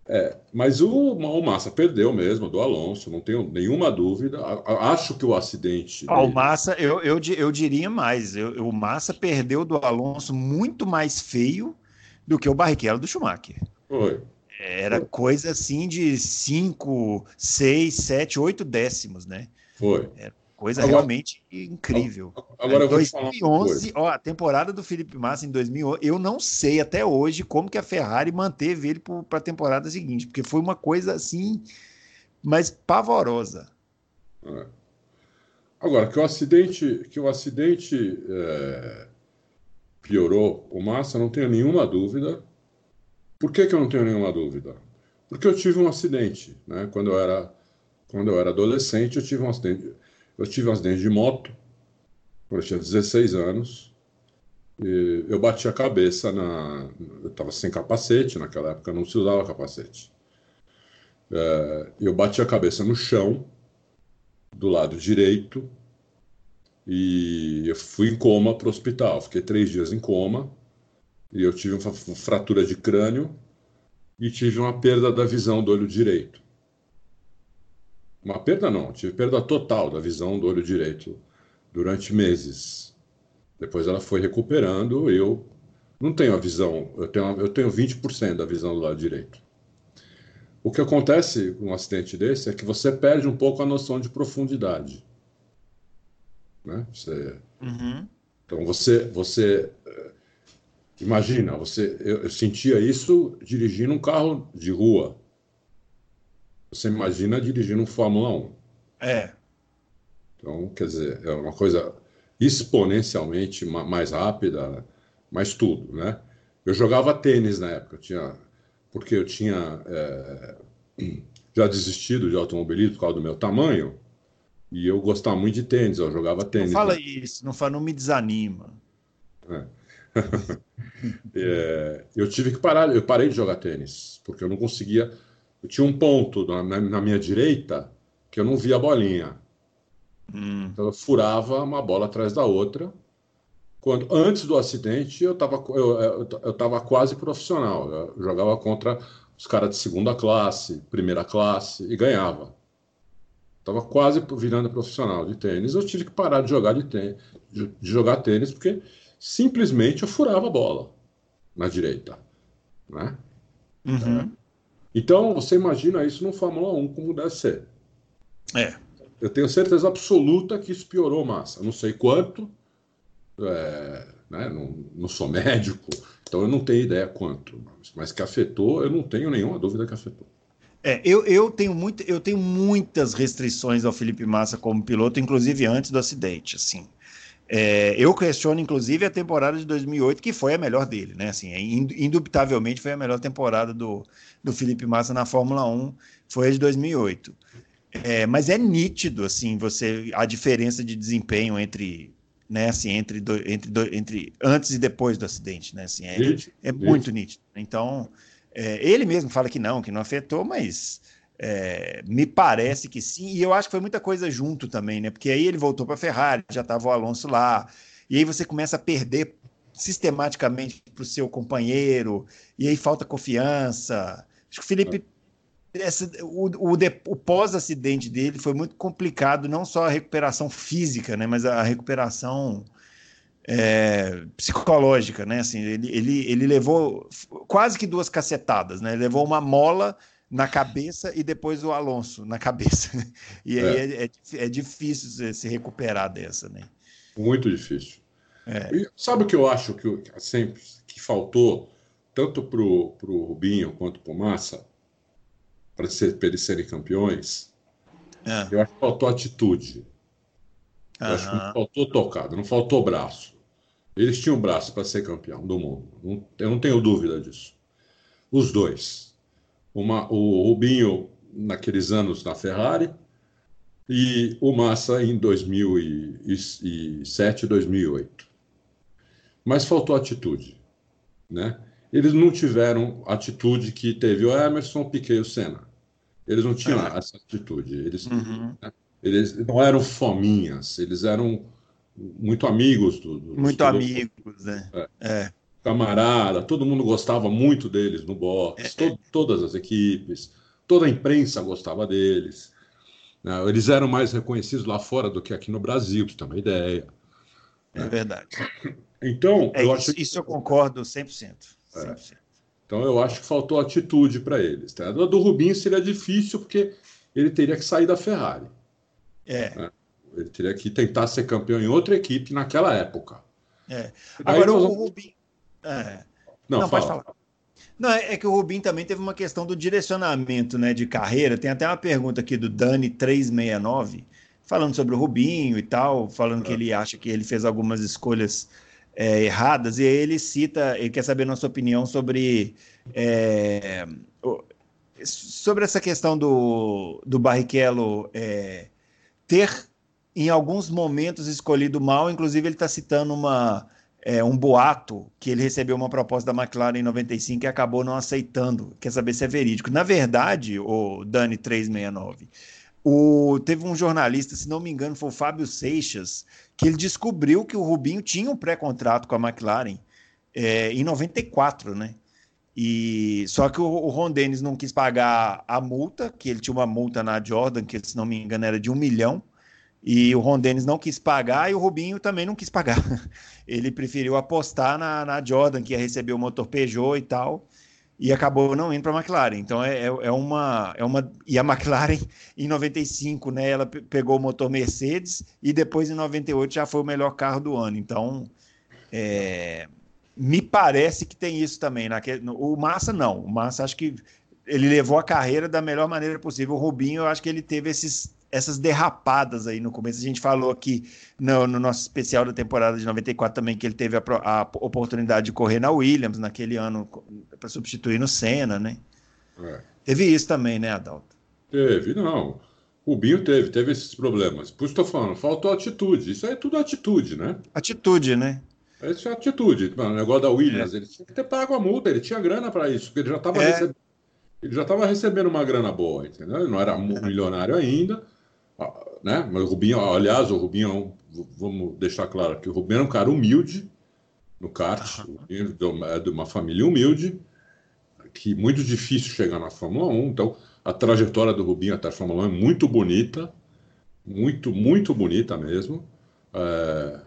é, mas o, o, Massa perdeu mesmo do Alonso, não tenho nenhuma dúvida. Acho que o acidente. Ah, o Massa, eu, eu, eu diria mais: eu, o Massa perdeu do Alonso muito mais feio do que o Barrichello do Schumacher. Foi. Era coisa assim de 5, 6, 7, 8 décimos, né? Foi. Era Coisa agora, realmente incrível. Agora em 2011, ó, a temporada do Felipe Massa em 2011, eu não sei até hoje como que a Ferrari manteve ele para a temporada seguinte, porque foi uma coisa assim, mas pavorosa. É. Agora que o acidente, que o acidente é, piorou o Massa, não tenho nenhuma dúvida. Por que, que eu não tenho nenhuma dúvida? Porque eu tive um acidente, né? Quando eu era quando eu era adolescente, eu tive um acidente eu tive um acidente de moto, quando eu tinha 16 anos. Eu bati a cabeça na. Eu estava sem capacete, naquela época não se usava capacete. É, eu bati a cabeça no chão, do lado direito, e eu fui em coma para o hospital. Fiquei três dias em coma, e eu tive uma fratura de crânio e tive uma perda da visão do olho direito. Uma perda não, tive perda total da visão do olho direito durante meses. Depois ela foi recuperando, eu não tenho a visão, eu tenho, eu tenho 20% da visão do lado direito. O que acontece com um acidente desse é que você perde um pouco a noção de profundidade. Né? Você, uhum. Então você, você eh, imagina, você, eu, eu sentia isso dirigindo um carro de rua. Você imagina dirigindo um Fórmula 1. É. Então, quer dizer, é uma coisa exponencialmente mais rápida, mais tudo, né? Eu jogava tênis na época, eu tinha, porque eu tinha é, já desistido de automobilismo por causa do meu tamanho, e eu gostava muito de tênis, eu jogava tênis. Não fala né? isso, não, fala, não me desanima. É. é, eu tive que parar, eu parei de jogar tênis, porque eu não conseguia eu tinha um ponto na, na minha direita que eu não via a bolinha. Hum. Então eu furava uma bola atrás da outra. Quando, antes do acidente, eu estava eu, eu, eu tava quase profissional. Eu jogava contra os caras de segunda classe, primeira classe e ganhava. Estava quase virando profissional de tênis. Eu tive que parar de jogar de, tênis, de, de jogar tênis porque simplesmente eu furava a bola na direita, né? Uhum. Então, você imagina isso no Fórmula 1 como deve ser. É. Eu tenho certeza absoluta que isso piorou massa. Não sei quanto, é, né? não, não, sou médico, então eu não tenho ideia quanto. Mas que afetou, eu não tenho nenhuma dúvida que afetou. É, eu, eu, tenho muito, eu tenho muitas restrições ao Felipe Massa como piloto, inclusive antes do acidente. Assim. É, eu questiono, inclusive, a temporada de 2008, que foi a melhor dele, né? Assim, é, indubitavelmente foi a melhor temporada do, do Felipe Massa na Fórmula 1, foi a de 2008. É, mas é nítido, assim, você a diferença de desempenho entre, né, assim, entre, do, entre, do, entre antes e depois do acidente, né, assim, é, é muito nítido. Então, é, ele mesmo fala que não, que não afetou, mas é, me parece que sim, e eu acho que foi muita coisa junto também, né, porque aí ele voltou para a Ferrari, já estava o Alonso lá, e aí você começa a perder sistematicamente para o seu companheiro, e aí falta confiança. Acho que o Felipe essa, o, o, o pós-acidente dele foi muito complicado, não só a recuperação física, né, mas a recuperação é, psicológica, né? Assim, ele, ele, ele levou quase que duas cacetadas, né? Ele levou uma mola na cabeça e depois o Alonso na cabeça. E aí é, é, é difícil se recuperar dessa, né? Muito difícil. É. E sabe o que eu acho que sempre que faltou tanto para o Rubinho quanto para o Massa? para ser, eles serem campeões, é. eu acho que faltou atitude. Eu acho que não faltou tocada, não faltou braço. Eles tinham braço para ser campeão do mundo. eu não tenho dúvida disso. Os dois. Uma, o Rubinho, naqueles anos na Ferrari, e o Massa em 2007, 2008. Mas faltou atitude. Né? Eles não tiveram atitude que teve o Emerson, o Piquet e o Senna. Eles não tinham é. essa atitude. Eles, uhum. né? eles não eram fominhas, eles eram muito amigos. Do, do muito amigos, né? É. é. Camarada, todo mundo gostava muito deles no box, é. to, todas as equipes, toda a imprensa gostava deles. Né? Eles eram mais reconhecidos lá fora do que aqui no Brasil, para você ter uma ideia. É né? verdade. Então, é, eu isso, acho... isso eu concordo 100%. 100%. É. Então eu acho que faltou atitude para eles. Tá? Do, do Rubinho seria difícil porque ele teria que sair da Ferrari. É. Né? Ele teria que tentar ser campeão em outra equipe naquela época. É. Agora o Rubinho. É. Não, pode falar. Não, é, é que o Rubinho também teve uma questão do direcionamento né, de carreira. Tem até uma pergunta aqui do Dani369, falando sobre o Rubinho e tal, falando que ele acha que ele fez algumas escolhas é, erradas, e aí ele cita, ele quer saber nossa opinião sobre, é, sobre essa questão do, do Barrichello é, ter, em alguns momentos, escolhido mal, inclusive ele está citando uma, é, um boato que ele recebeu uma proposta da McLaren em 95 e acabou não aceitando, quer saber se é verídico. Na verdade, o Dani 369, o, teve um jornalista, se não me engano, foi o Fábio Seixas, que ele descobriu que o Rubinho tinha um pré-contrato com a McLaren é, em 94, né? E só que o, o Ron Dennis não quis pagar a multa, que ele tinha uma multa na Jordan, que se não me engano era de um milhão, e o Ron Dennis não quis pagar e o Rubinho também não quis pagar. Ele preferiu apostar na, na Jordan, que ia receber o motor Peugeot e tal, e acabou não indo para a McLaren. Então é, é, é, uma, é uma. E a McLaren, em 95, né, ela pegou o motor Mercedes e depois em 98 já foi o melhor carro do ano. Então é, me parece que tem isso também. Naquele, o Massa não. O Massa acho que ele levou a carreira da melhor maneira possível. O Rubinho, eu acho que ele teve esses essas derrapadas aí no começo. A gente falou aqui no, no nosso especial da temporada de 94 também que ele teve a, a oportunidade de correr na Williams naquele ano para substituir no Senna, né? É. Teve isso também, né, Adalto? Teve, não. O Binho teve, teve esses problemas. Por isso estou falando, faltou atitude. Isso aí é tudo atitude, né? Atitude, né? Isso é atitude. o negócio da Williams, é. ele tinha que ter pago a multa, ele tinha grana para isso, porque ele já estava é. recebendo. Ele já estava recebendo uma grana boa, entendeu? Ele não era milionário ainda, né? Mas o Rubinho, aliás, o Rubinho, vamos deixar claro que o Rubinho é um cara humilde no kart, é de uma família humilde, que muito difícil chegar na Fórmula 1. Então, a trajetória do Rubinho até a Fórmula 1 é muito bonita, muito, muito bonita mesmo. É,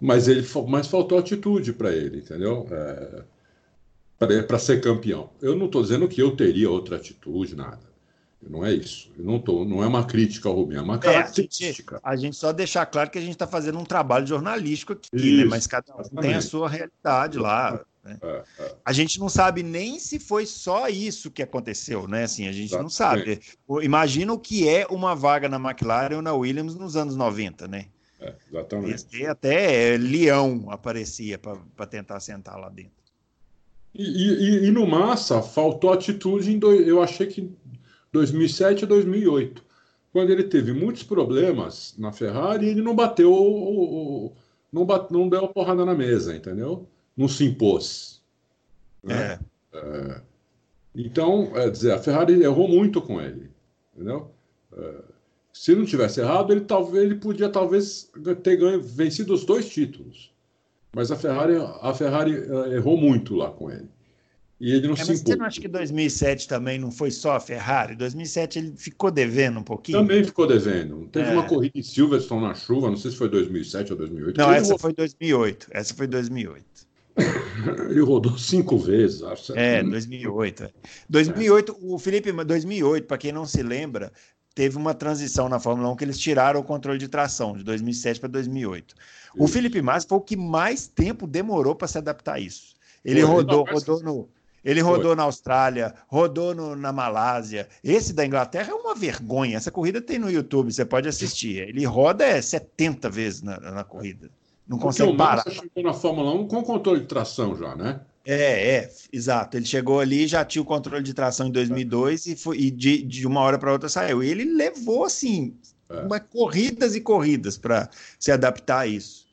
mas ele, mas faltou atitude para ele, entendeu? É, para ser campeão. Eu não estou dizendo que eu teria outra atitude, nada. Não é isso. Eu não, tô, não é uma crítica ao Rubinho, é uma característica. É, a, gente, a, gente, só deixar claro que a gente está fazendo um trabalho jornalístico aqui, né? mas cada um tem a sua realidade lá. Né? É, é. A gente não sabe nem se foi só isso que aconteceu, né? Assim, a gente exatamente. não sabe. Imagina o que é uma vaga na McLaren ou na Williams nos anos 90, né? É, exatamente. Até Leão aparecia para tentar sentar lá dentro. E, e, e, no Massa, faltou atitude em dois, eu achei que 2007 e 2008. quando ele teve muitos problemas na Ferrari, ele não bateu, não, bate, não deu a porrada na mesa, entendeu? Não se impôs. Né? É. É, então, é dizer, a Ferrari errou muito com ele, entendeu? É, se não tivesse errado, ele talvez ele podia talvez ter ganho, vencido os dois títulos. Mas a Ferrari, a Ferrari é, errou muito lá com ele. E ele não é, se mas você não acha que 2007 também não foi só a Ferrari? 2007 ele ficou devendo um pouquinho? Também ficou devendo. Teve é. uma corrida em Silverstone na chuva, não sei se foi 2007 ou 2008. Não, essa foi 2008. Essa foi 2008. ele rodou cinco vezes, acho. É, 2008. 2008, é. o Felipe, 2008, para quem não se lembra, teve uma transição na Fórmula 1 que eles tiraram o controle de tração de 2007 para 2008. O Felipe Massa foi o que mais tempo demorou para se adaptar a isso. Ele rodou, rodou no ele rodou Foi. na Austrália, rodou no, na Malásia. Esse da Inglaterra é uma vergonha. Essa corrida tem no YouTube, você pode assistir. Ele roda é 70 vezes na, na corrida. Não Porque consegue parar. chegou na Fórmula 1 com controle de tração já, né? É, é, exato. Ele chegou ali, já tinha o controle de tração em 2002 é. e, foi, e de, de uma hora para outra saiu. E ele levou, assim, é. uma, corridas e corridas para se adaptar a isso.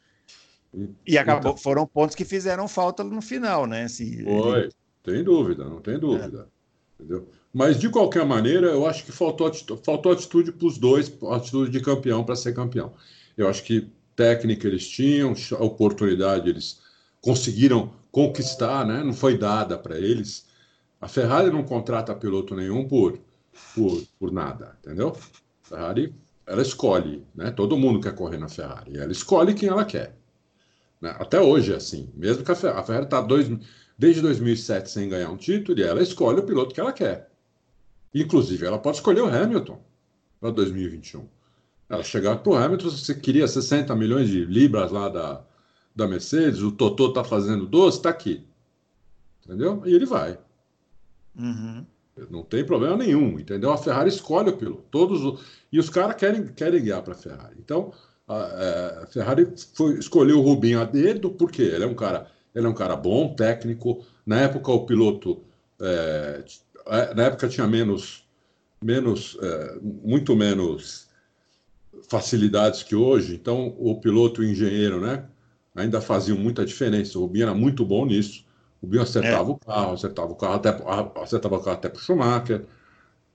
E acabou, então, foram pontos que fizeram falta no final, né? Se, foi. Ele, tem dúvida, não tem dúvida. É. Entendeu? Mas, de qualquer maneira, eu acho que faltou atitude, faltou atitude para os dois, atitude de campeão para ser campeão. Eu acho que técnica eles tinham, oportunidade eles conseguiram conquistar, né? não foi dada para eles. A Ferrari não contrata piloto nenhum por, por, por nada, entendeu? A Ferrari, ela escolhe, né? todo mundo quer correr na Ferrari, ela escolhe quem ela quer. Né? Até hoje é assim, mesmo que a Ferrari está dois desde 2007 sem ganhar um título e ela escolhe o piloto que ela quer. Inclusive, ela pode escolher o Hamilton para 2021. Ela chegar para o Hamilton, você queria 60 milhões de libras lá da, da Mercedes, o Totó está fazendo 12, está aqui. Entendeu? E ele vai. Uhum. Não tem problema nenhum, entendeu? A Ferrari escolhe o piloto. Todos os... E os caras querem, querem guiar para a Ferrari. Então, a, é, a Ferrari foi, escolheu o Rubinho a dedo, porque ele é um cara ele é um cara bom, técnico. Na época, o piloto. É, é, na época tinha menos. menos é, muito menos facilidades que hoje. Então, o piloto e o engenheiro né, ainda faziam muita diferença. O Rubinho era muito bom nisso. O Rubinho acertava é. o carro, acertava o carro até, acertava o carro até para o Schumacher.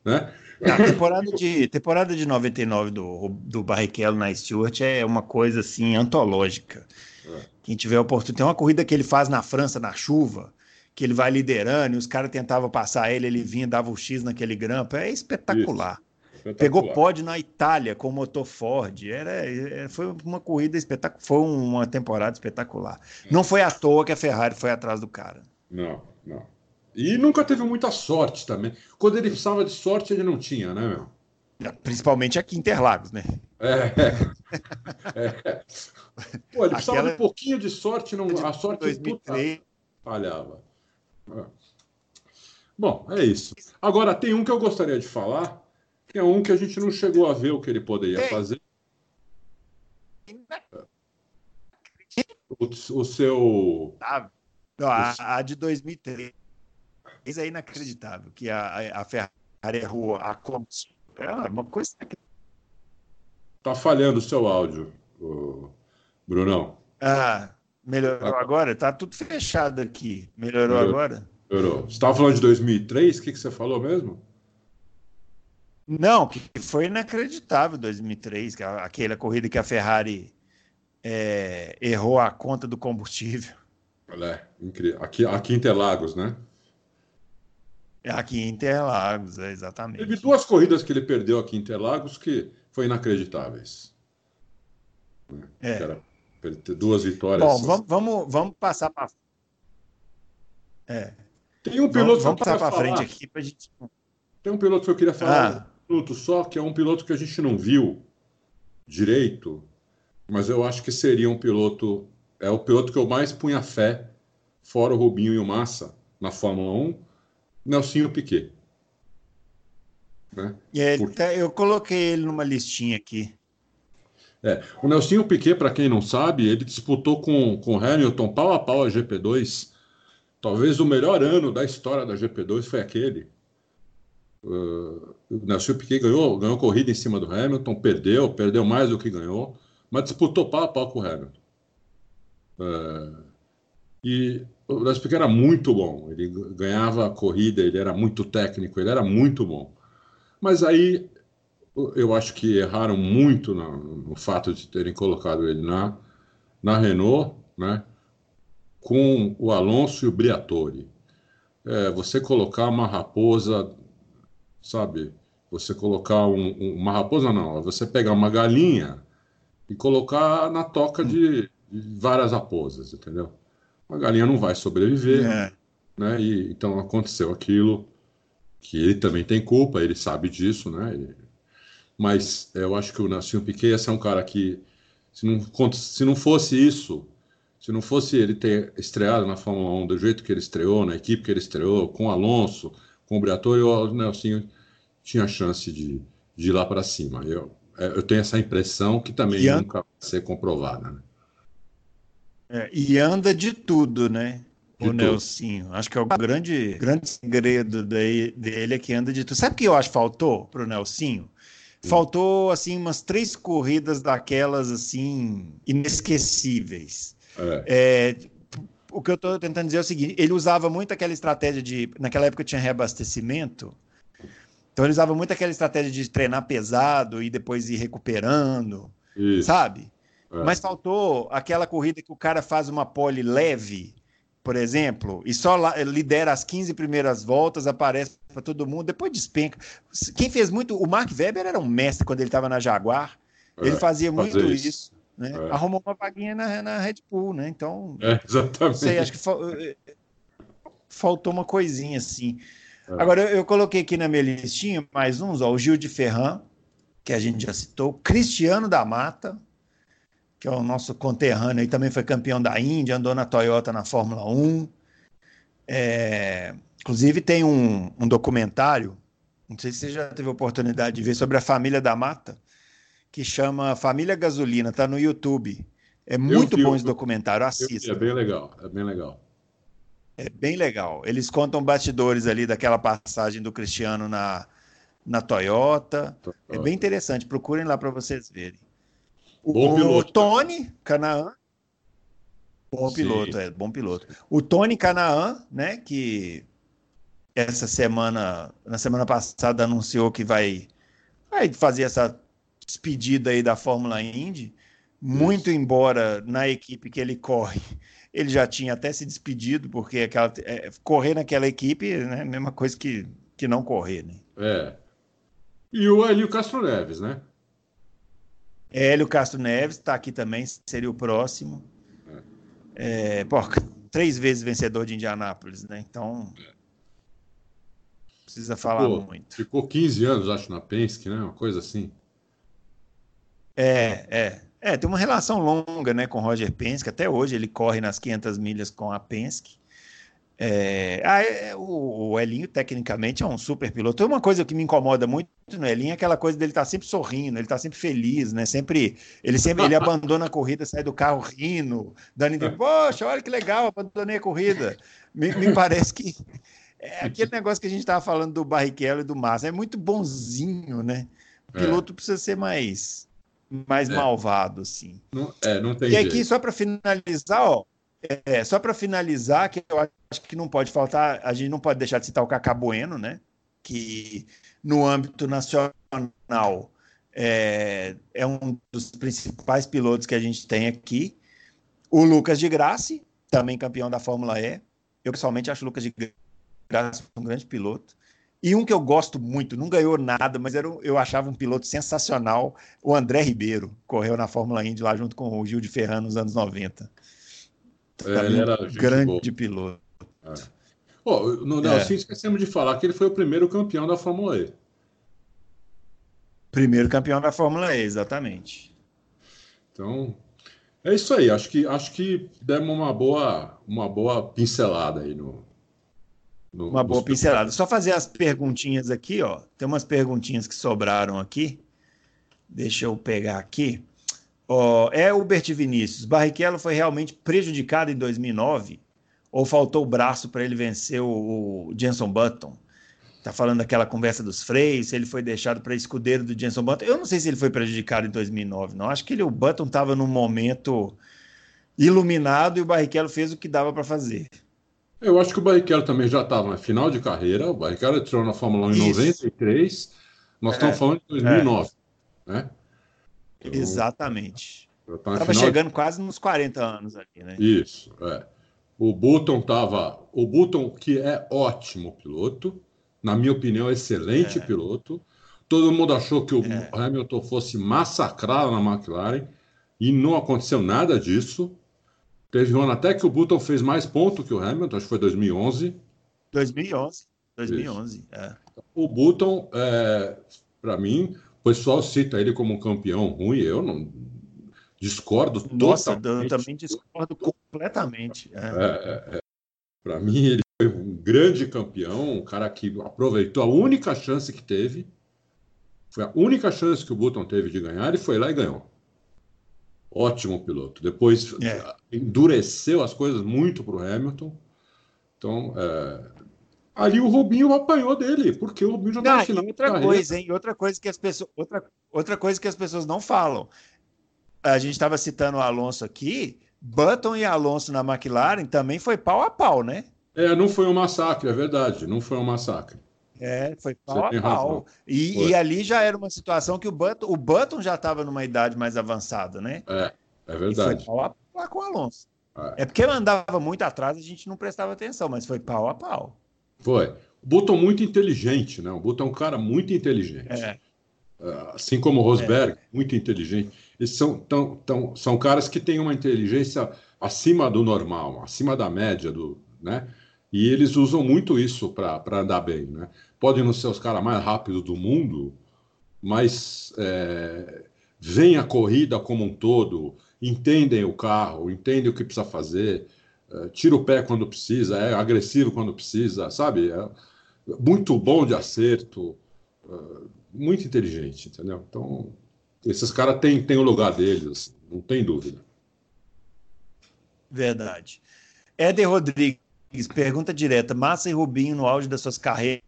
Né? A temporada de, temporada de 99 do, do Barrichello na Stewart é uma coisa assim antológica. É. Quem tiver oportunidade. Tem uma corrida que ele faz na França, na chuva, que ele vai liderando e os caras tentavam passar ele, ele vinha, dava o X naquele grampo. É espetacular. espetacular. Pegou pódio na Itália com o motor Ford. Era, é, foi uma corrida espetacular. Foi uma temporada espetacular. Não foi à toa que a Ferrari foi atrás do cara. Não, não. E nunca teve muita sorte também. Quando ele precisava de sorte, ele não tinha, né, meu? Principalmente aqui em Interlagos, né? É. é. Pô, ele precisava Aquela... de um pouquinho de sorte, não... a sorte 2003. falhava. É. Bom, é isso. Agora, tem um que eu gostaria de falar, que é um que a gente não chegou a ver o que ele poderia Ei. fazer. O, o seu. Ah, não, a, a, de 2003 é inacreditável, que a, a Ferrari errou a é uma coisa. Tá falhando o seu áudio, Brunão. Ah, melhorou tá. agora? Tá tudo fechado aqui. Melhorou, melhorou. agora? Melhorou. Você estava falando de 2003? O que, que você falou mesmo? Não, que foi inacreditável 2003, aquela corrida que a Ferrari é, errou a conta do combustível. É, incrível. Aqui, aqui em Interlagos, né? Aqui em Interlagos, é, exatamente. Teve duas corridas que ele perdeu aqui em Interlagos que foram inacreditáveis. É. Era, duas vitórias. Bom, vamos, vamos, vamos passar para. É. Tem um piloto vamos, vamos passar para frente aqui para gente. Tem um piloto que eu queria falar ah. um minuto só, que é um piloto que a gente não viu direito, mas eu acho que seria um piloto. É o piloto que eu mais punha fé, fora o Rubinho e o Massa, na Fórmula 1 Nelsinho Piquet. Né? Ele, tá, eu coloquei ele numa listinha aqui. É, o Nelsinho Piquet, para quem não sabe, ele disputou com, com Hamilton pau a pau a GP2. Talvez o melhor ano da história da GP2 foi aquele. Uh, o Nelson Piquet ganhou, ganhou corrida em cima do Hamilton, perdeu, perdeu mais do que ganhou, mas disputou pau a pau com o Hamilton. Uh, e o Nelson Piquet era muito bom, ele ganhava a corrida, ele era muito técnico, ele era muito bom. Mas aí eu acho que erraram muito no, no fato de terem colocado ele na, na Renault, né? com o Alonso e o Briatore. É, você colocar uma raposa, sabe? Você colocar um, um, uma raposa, não, é você pegar uma galinha e colocar na toca de, de várias raposas, entendeu? A galinha não vai sobreviver, é. né? E, então aconteceu aquilo que ele também tem culpa, ele sabe disso, né? Ele, mas eu acho que o Nelson Piquet ia ser um cara que, se não, se não fosse isso, se não fosse ele ter estreado na Fórmula 1 do jeito que ele estreou, na equipe que ele estreou, com o Alonso, com o Briatore, o Nelson tinha chance de, de ir lá para cima. Eu, é, eu tenho essa impressão que também nunca vai ser comprovada. Né? É, e anda de tudo, né? De o Nelsinho. Acho que é o grande, grande segredo dele é que anda de tudo. Sabe o que eu acho que faltou para o Nelsinho? Faltou assim umas três corridas daquelas assim inesquecíveis. É. É, o que eu estou tentando dizer é o seguinte: ele usava muito aquela estratégia de. Naquela época tinha reabastecimento. Então ele usava muito aquela estratégia de treinar pesado e depois ir recuperando, Isso. sabe? É. Mas faltou aquela corrida que o cara faz uma pole leve, por exemplo, e só lidera as 15 primeiras voltas, aparece para todo mundo, depois despenca. Quem fez muito. O Mark Webber era um mestre quando ele estava na Jaguar. Ele é, fazia muito isso. isso. Né? É. Arrumou uma vaguinha na, na Red Bull, né? Então, é, exatamente. Sei, acho que eh, faltou uma coisinha assim. É. Agora, eu, eu, coloquei aqui na minha listinha mais uns, ó, o Gil de Ferran, que a gente já citou, Cristiano da Mata, que é o nosso conterrâneo, e também foi campeão da Índia, andou na Toyota na Fórmula 1. É, inclusive, tem um, um documentário, não sei se você já teve a oportunidade de ver, sobre a família da Mata que chama Família Gasolina, tá no YouTube. É muito bom esse documentário, assista. É bem legal, é bem legal. É bem legal. Eles contam bastidores ali daquela passagem do Cristiano na, na Toyota. Toyota. É bem interessante, procurem lá para vocês verem. Bom o, piloto. Tony Canaan. Bom Sim. piloto, é, bom piloto. O Tony Canaan, né, que essa semana, na semana passada anunciou que vai, vai fazer essa despedida aí da Fórmula Indy, muito Isso. embora na equipe que ele corre, ele já tinha até se despedido, porque aquela, é, correr naquela equipe né, é a mesma coisa que, que não correr. Né? É. E o Hélio Castro Neves, né? Hélio Castro Neves está aqui também, seria o próximo. É. Pô, três vezes vencedor de Indianápolis, né? Então. Precisa falar ficou, muito. Ficou 15 anos, acho, na Penske, né? Uma coisa assim. É, é. É, tem uma relação longa né, com o Roger Penske, até hoje ele corre nas 500 milhas com a Penske. É, ah, é, o, o, Elinho, tecnicamente, é um super piloto. Uma coisa que me incomoda muito no Elinho é aquela coisa dele estar tá sempre sorrindo, ele está sempre feliz, né? Sempre, ele sempre ele abandona a corrida, sai do carro rindo, dando entender, poxa, olha que legal, abandonei a corrida. Me, me parece que é aquele negócio que a gente estava falando do Barrichello e do Massa, é muito bonzinho, né? O é. piloto é. precisa ser mais mais é. malvado, assim. Não, é, não tem E aqui, jeito. só para finalizar, ó, é, só para finalizar, que eu acho que não pode faltar, a gente não pode deixar de citar o Cacá Bueno, né? Que no âmbito nacional é, é um dos principais pilotos que a gente tem aqui. O Lucas de Grassi, também campeão da Fórmula E. Eu pessoalmente acho o Lucas de Grassi um grande piloto. E um que eu gosto muito, não ganhou nada, mas era, eu achava um piloto sensacional, o André Ribeiro, correu na Fórmula Indy lá junto com o Gil de Ferrano nos anos 90. É, ele era grande boa. piloto. É. Oh, no Nelson, é. esquecemos de falar que ele foi o primeiro campeão da Fórmula E. Primeiro campeão da Fórmula E, exatamente. Então, é isso aí. Acho que, acho que demos uma boa, uma boa pincelada aí no, no, uma boa pincelada. Só fazer as perguntinhas aqui, ó. Tem umas perguntinhas que sobraram aqui. Deixa eu pegar aqui. Ó, é o Bert Vinícius. Barrichello foi realmente prejudicado em 2009? Ou faltou o braço para ele vencer o, o Jenson Button? tá falando daquela conversa dos freios, ele foi deixado para escudeiro do Jenson Button. Eu não sei se ele foi prejudicado em 2009, não. Acho que ele, o Button estava num momento iluminado e o Barrichello fez o que dava para fazer. Eu acho que o Barrichello também já estava na final de carreira. O Barrichello entrou na Fórmula 1 em Isso. 93. Nós é, estamos falando de 2009, é. né? Então, Exatamente. Estava chegando de... quase nos 40 anos aqui, né? Isso, é. O Button estava. O Button, que é ótimo piloto, na minha opinião, excelente é. piloto. Todo mundo achou que o é. Hamilton fosse massacrado na McLaren e não aconteceu nada disso. Teve um ano até que o Button fez mais pontos que o Hamilton, acho que foi 2011. 2011. 2011, é. O Button, é, para mim, o pessoal cita ele como um campeão ruim. Eu não discordo Nossa, totalmente. eu também discordo completamente. É. É, é, é. para mim, ele foi um grande campeão, um cara que aproveitou a única chance que teve. Foi a única chance que o Button teve de ganhar e foi lá e ganhou. Ótimo piloto. Depois é. endureceu as coisas muito para o Hamilton. Então, é... ali o Rubinho apanhou dele, porque o Rubinho já estava no final. Outra coisa, hein? Outra coisa que as pessoas, outra, outra coisa que as pessoas não falam. A gente estava citando o Alonso aqui. Button e Alonso na McLaren também foi pau a pau, né? É, não foi um massacre, é verdade, não foi um massacre. É, foi pau Você a pau. E, e, ali já era uma situação que o Button, o Button já estava numa idade mais avançada, né? É, é verdade. E foi pau a pau com o Alonso. É. é porque ele andava muito atrás, a gente não prestava atenção, mas foi pau a pau. Foi. O Button muito inteligente, né? O Button é um cara muito inteligente. É. é assim como o Rosberg, é. muito inteligente. Eles são, tão, tão, são caras que têm uma inteligência acima do normal, acima da média, do, né? E eles usam muito isso para andar bem. Né? Podem não ser os caras mais rápidos do mundo, mas é, veem a corrida como um todo, entendem o carro, entendem o que precisa fazer, é, tira o pé quando precisa, é agressivo quando precisa, sabe? É muito bom de acerto, é, muito inteligente, entendeu? Então, esses caras têm, têm o lugar deles, não tem dúvida. Verdade. Éder Rodrigues pergunta direta: Massa e Rubinho no auge das suas carreiras,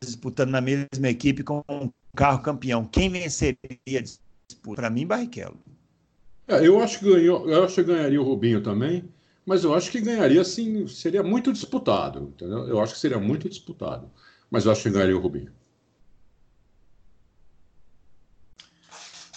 disputando na mesma equipe com um carro campeão. Quem venceria a disputa? Para mim, Barrichello. É, eu acho que ganhou, eu acho que ganharia o Rubinho também, mas eu acho que ganharia assim, seria muito disputado, entendeu? Eu acho que seria muito disputado, mas eu acho que ganharia o Rubinho.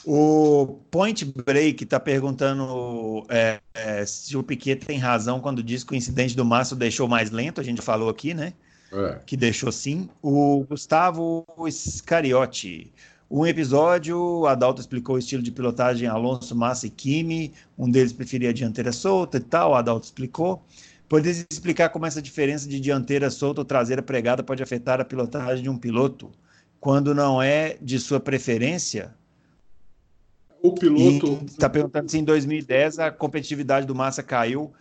O Point Break está perguntando é, é, se o Piquet tem razão quando diz que o incidente do Massa deixou mais lento. A gente falou aqui, né? É. Que deixou sim. O Gustavo Scariotti. Um episódio, o Adalto explicou o estilo de pilotagem Alonso, Massa e Kimi. Um deles preferia a dianteira solta e tal, Adalto explicou. Poderia explicar como essa diferença de dianteira solta ou traseira pregada pode afetar a pilotagem de um piloto? Quando não é de sua preferência, o piloto. Está perguntando se em 2010 a competitividade do Massa caiu.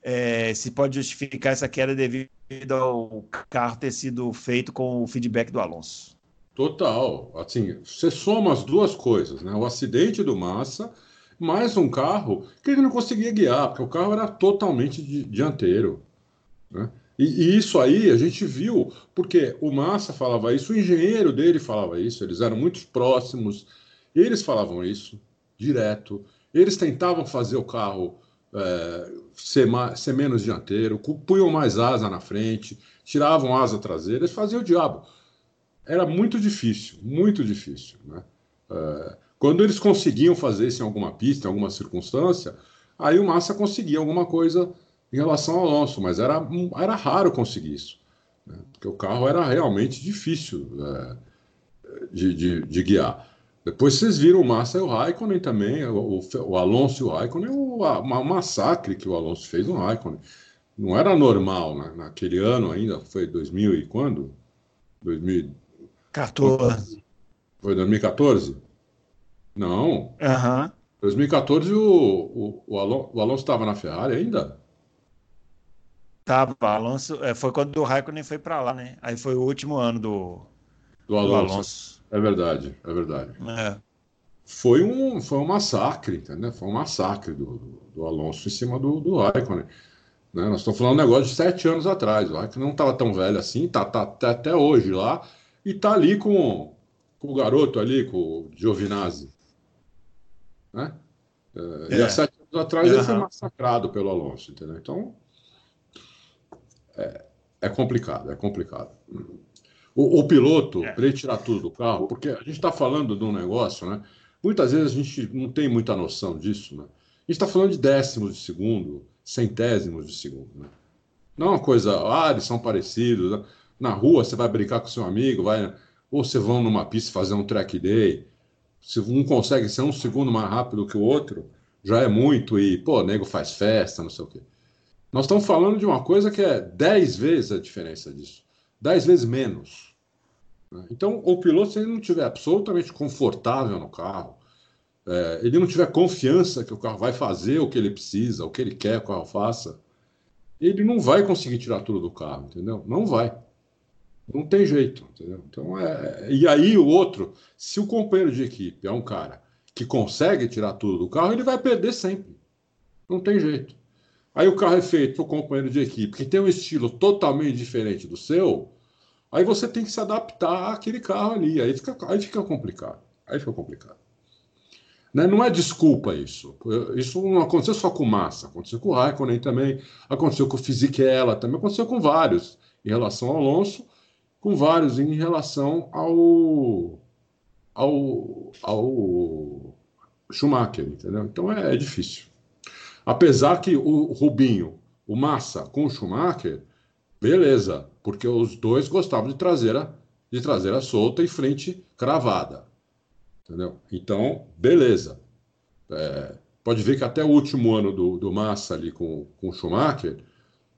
É, se pode justificar essa queda devido ao carro ter sido feito com o feedback do Alonso. Total. Assim, você soma as duas coisas, né? O acidente do Massa, mais um carro que ele não conseguia guiar, porque o carro era totalmente dianteiro. Né? E, e, isso aí a gente viu, porque o Massa falava isso, o engenheiro dele falava isso, eles eram muito próximos eles falavam isso direto. Eles tentavam fazer o carro é, ser, mais, ser, menos dianteiro, punham mais asa na frente, tiravam asa traseira, eles faziam o diabo. Era muito difícil, muito difícil. Né? É, quando eles conseguiam fazer isso em alguma pista, em alguma circunstância, aí o Massa conseguia alguma coisa em relação ao Alonso, mas era, era raro conseguir isso, né? porque o carro era realmente difícil é, de, de, de guiar. Depois vocês viram o Massa e o Raikkonen também, o, o Alonso e o Raikkonen, o, o massacre que o Alonso fez no Raikkonen. Não era normal, né? naquele ano ainda, foi 2000 e quando? 2014. Foi 2014? Não. Aham. Uhum. 2014 o, o, o, Alonso, o Alonso estava na Ferrari ainda? Tava, Alonso, é, foi quando o Raikkonen foi para lá, né? Aí foi o último ano do, do Alonso. Do Alonso. É verdade, é verdade. É. Foi, um, foi um massacre, entendeu? Foi um massacre do, do Alonso em cima do, do Raikkonen. Né? Nós estamos falando um negócio de sete anos atrás, lá, que não estava tão velho assim, tá, tá, tá, até hoje lá, e tá ali com, com o garoto ali, com o Giovinazzi. Né? É, é. E há sete anos atrás uhum. ele foi massacrado pelo Alonso, entendeu? Então, é, é complicado, é complicado. O, o piloto, é. para ele tirar tudo do carro, porque a gente está falando de um negócio, né? Muitas vezes a gente não tem muita noção disso, né? A gente está falando de décimos de segundo, centésimos de segundo, né? Não é uma coisa, ah, eles são parecidos. Né? Na rua você vai brincar com seu amigo, vai, ou você vão numa pista fazer um track day. Se um consegue ser um segundo mais rápido que o outro, já é muito, e, pô, nego faz festa, não sei o quê. Nós estamos falando de uma coisa que é dez vezes a diferença disso, dez vezes menos. Então, o piloto, se ele não estiver absolutamente confortável no carro, é, ele não tiver confiança que o carro vai fazer o que ele precisa, o que ele quer que o carro faça, ele não vai conseguir tirar tudo do carro, entendeu? Não vai. Não tem jeito, entendeu? Então é... E aí o outro, se o companheiro de equipe é um cara que consegue tirar tudo do carro, ele vai perder sempre. Não tem jeito. Aí o carro é feito para o companheiro de equipe que tem um estilo totalmente diferente do seu, aí você tem que se adaptar àquele carro ali. Aí fica, aí fica complicado. Aí fica complicado. Né? Não é desculpa isso. Isso não aconteceu só com Massa, aconteceu com o Raikkonen também, aconteceu com o Fisichella também, aconteceu com vários em relação ao Alonso, com vários em relação ao, ao, ao Schumacher, entendeu? Então é, é difícil. Apesar que o Rubinho, o Massa com o Schumacher, beleza, porque os dois gostavam de traseira, de traseira solta e frente cravada. Entendeu? Então, beleza. É, pode ver que até o último ano do, do Massa ali com, com o Schumacher,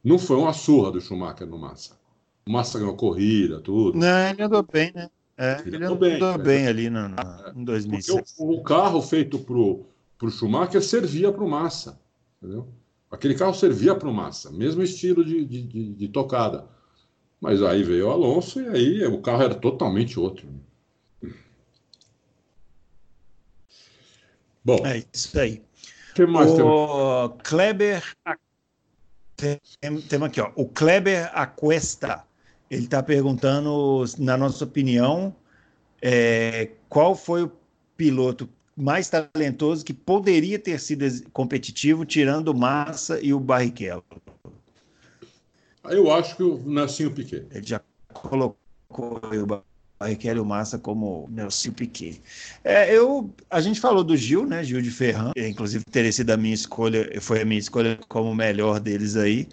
não foi uma surra do Schumacher no Massa. Massa ganhou corrida, tudo. Não, ele andou bem, né? É, ele, ele andou bem, andou bem né? ali no, no, é, em 2006. O, o, carro feito pro, pro Schumacher servia pro Massa, entendeu? Aquele carro servia para o Massa, mesmo estilo de, de, de, de, tocada. Mas aí veio o Alonso e aí o carro era totalmente outro. Né? Bom. É isso aí. que mais o tem? Kleber. Tem, tem aqui, ó. O Kleber Aquesta. Ele está perguntando, na nossa opinião, é, qual foi o piloto mais talentoso que poderia ter sido competitivo, tirando Massa e o Barrichello? Eu acho que o Nassinho Piquet. Ele já colocou o Barrichello e o Massa como Nelson Piquet. É, eu, a gente falou do Gil, né? Gil de Ferran, inclusive teria sido a minha escolha, foi a minha escolha como o melhor deles aí.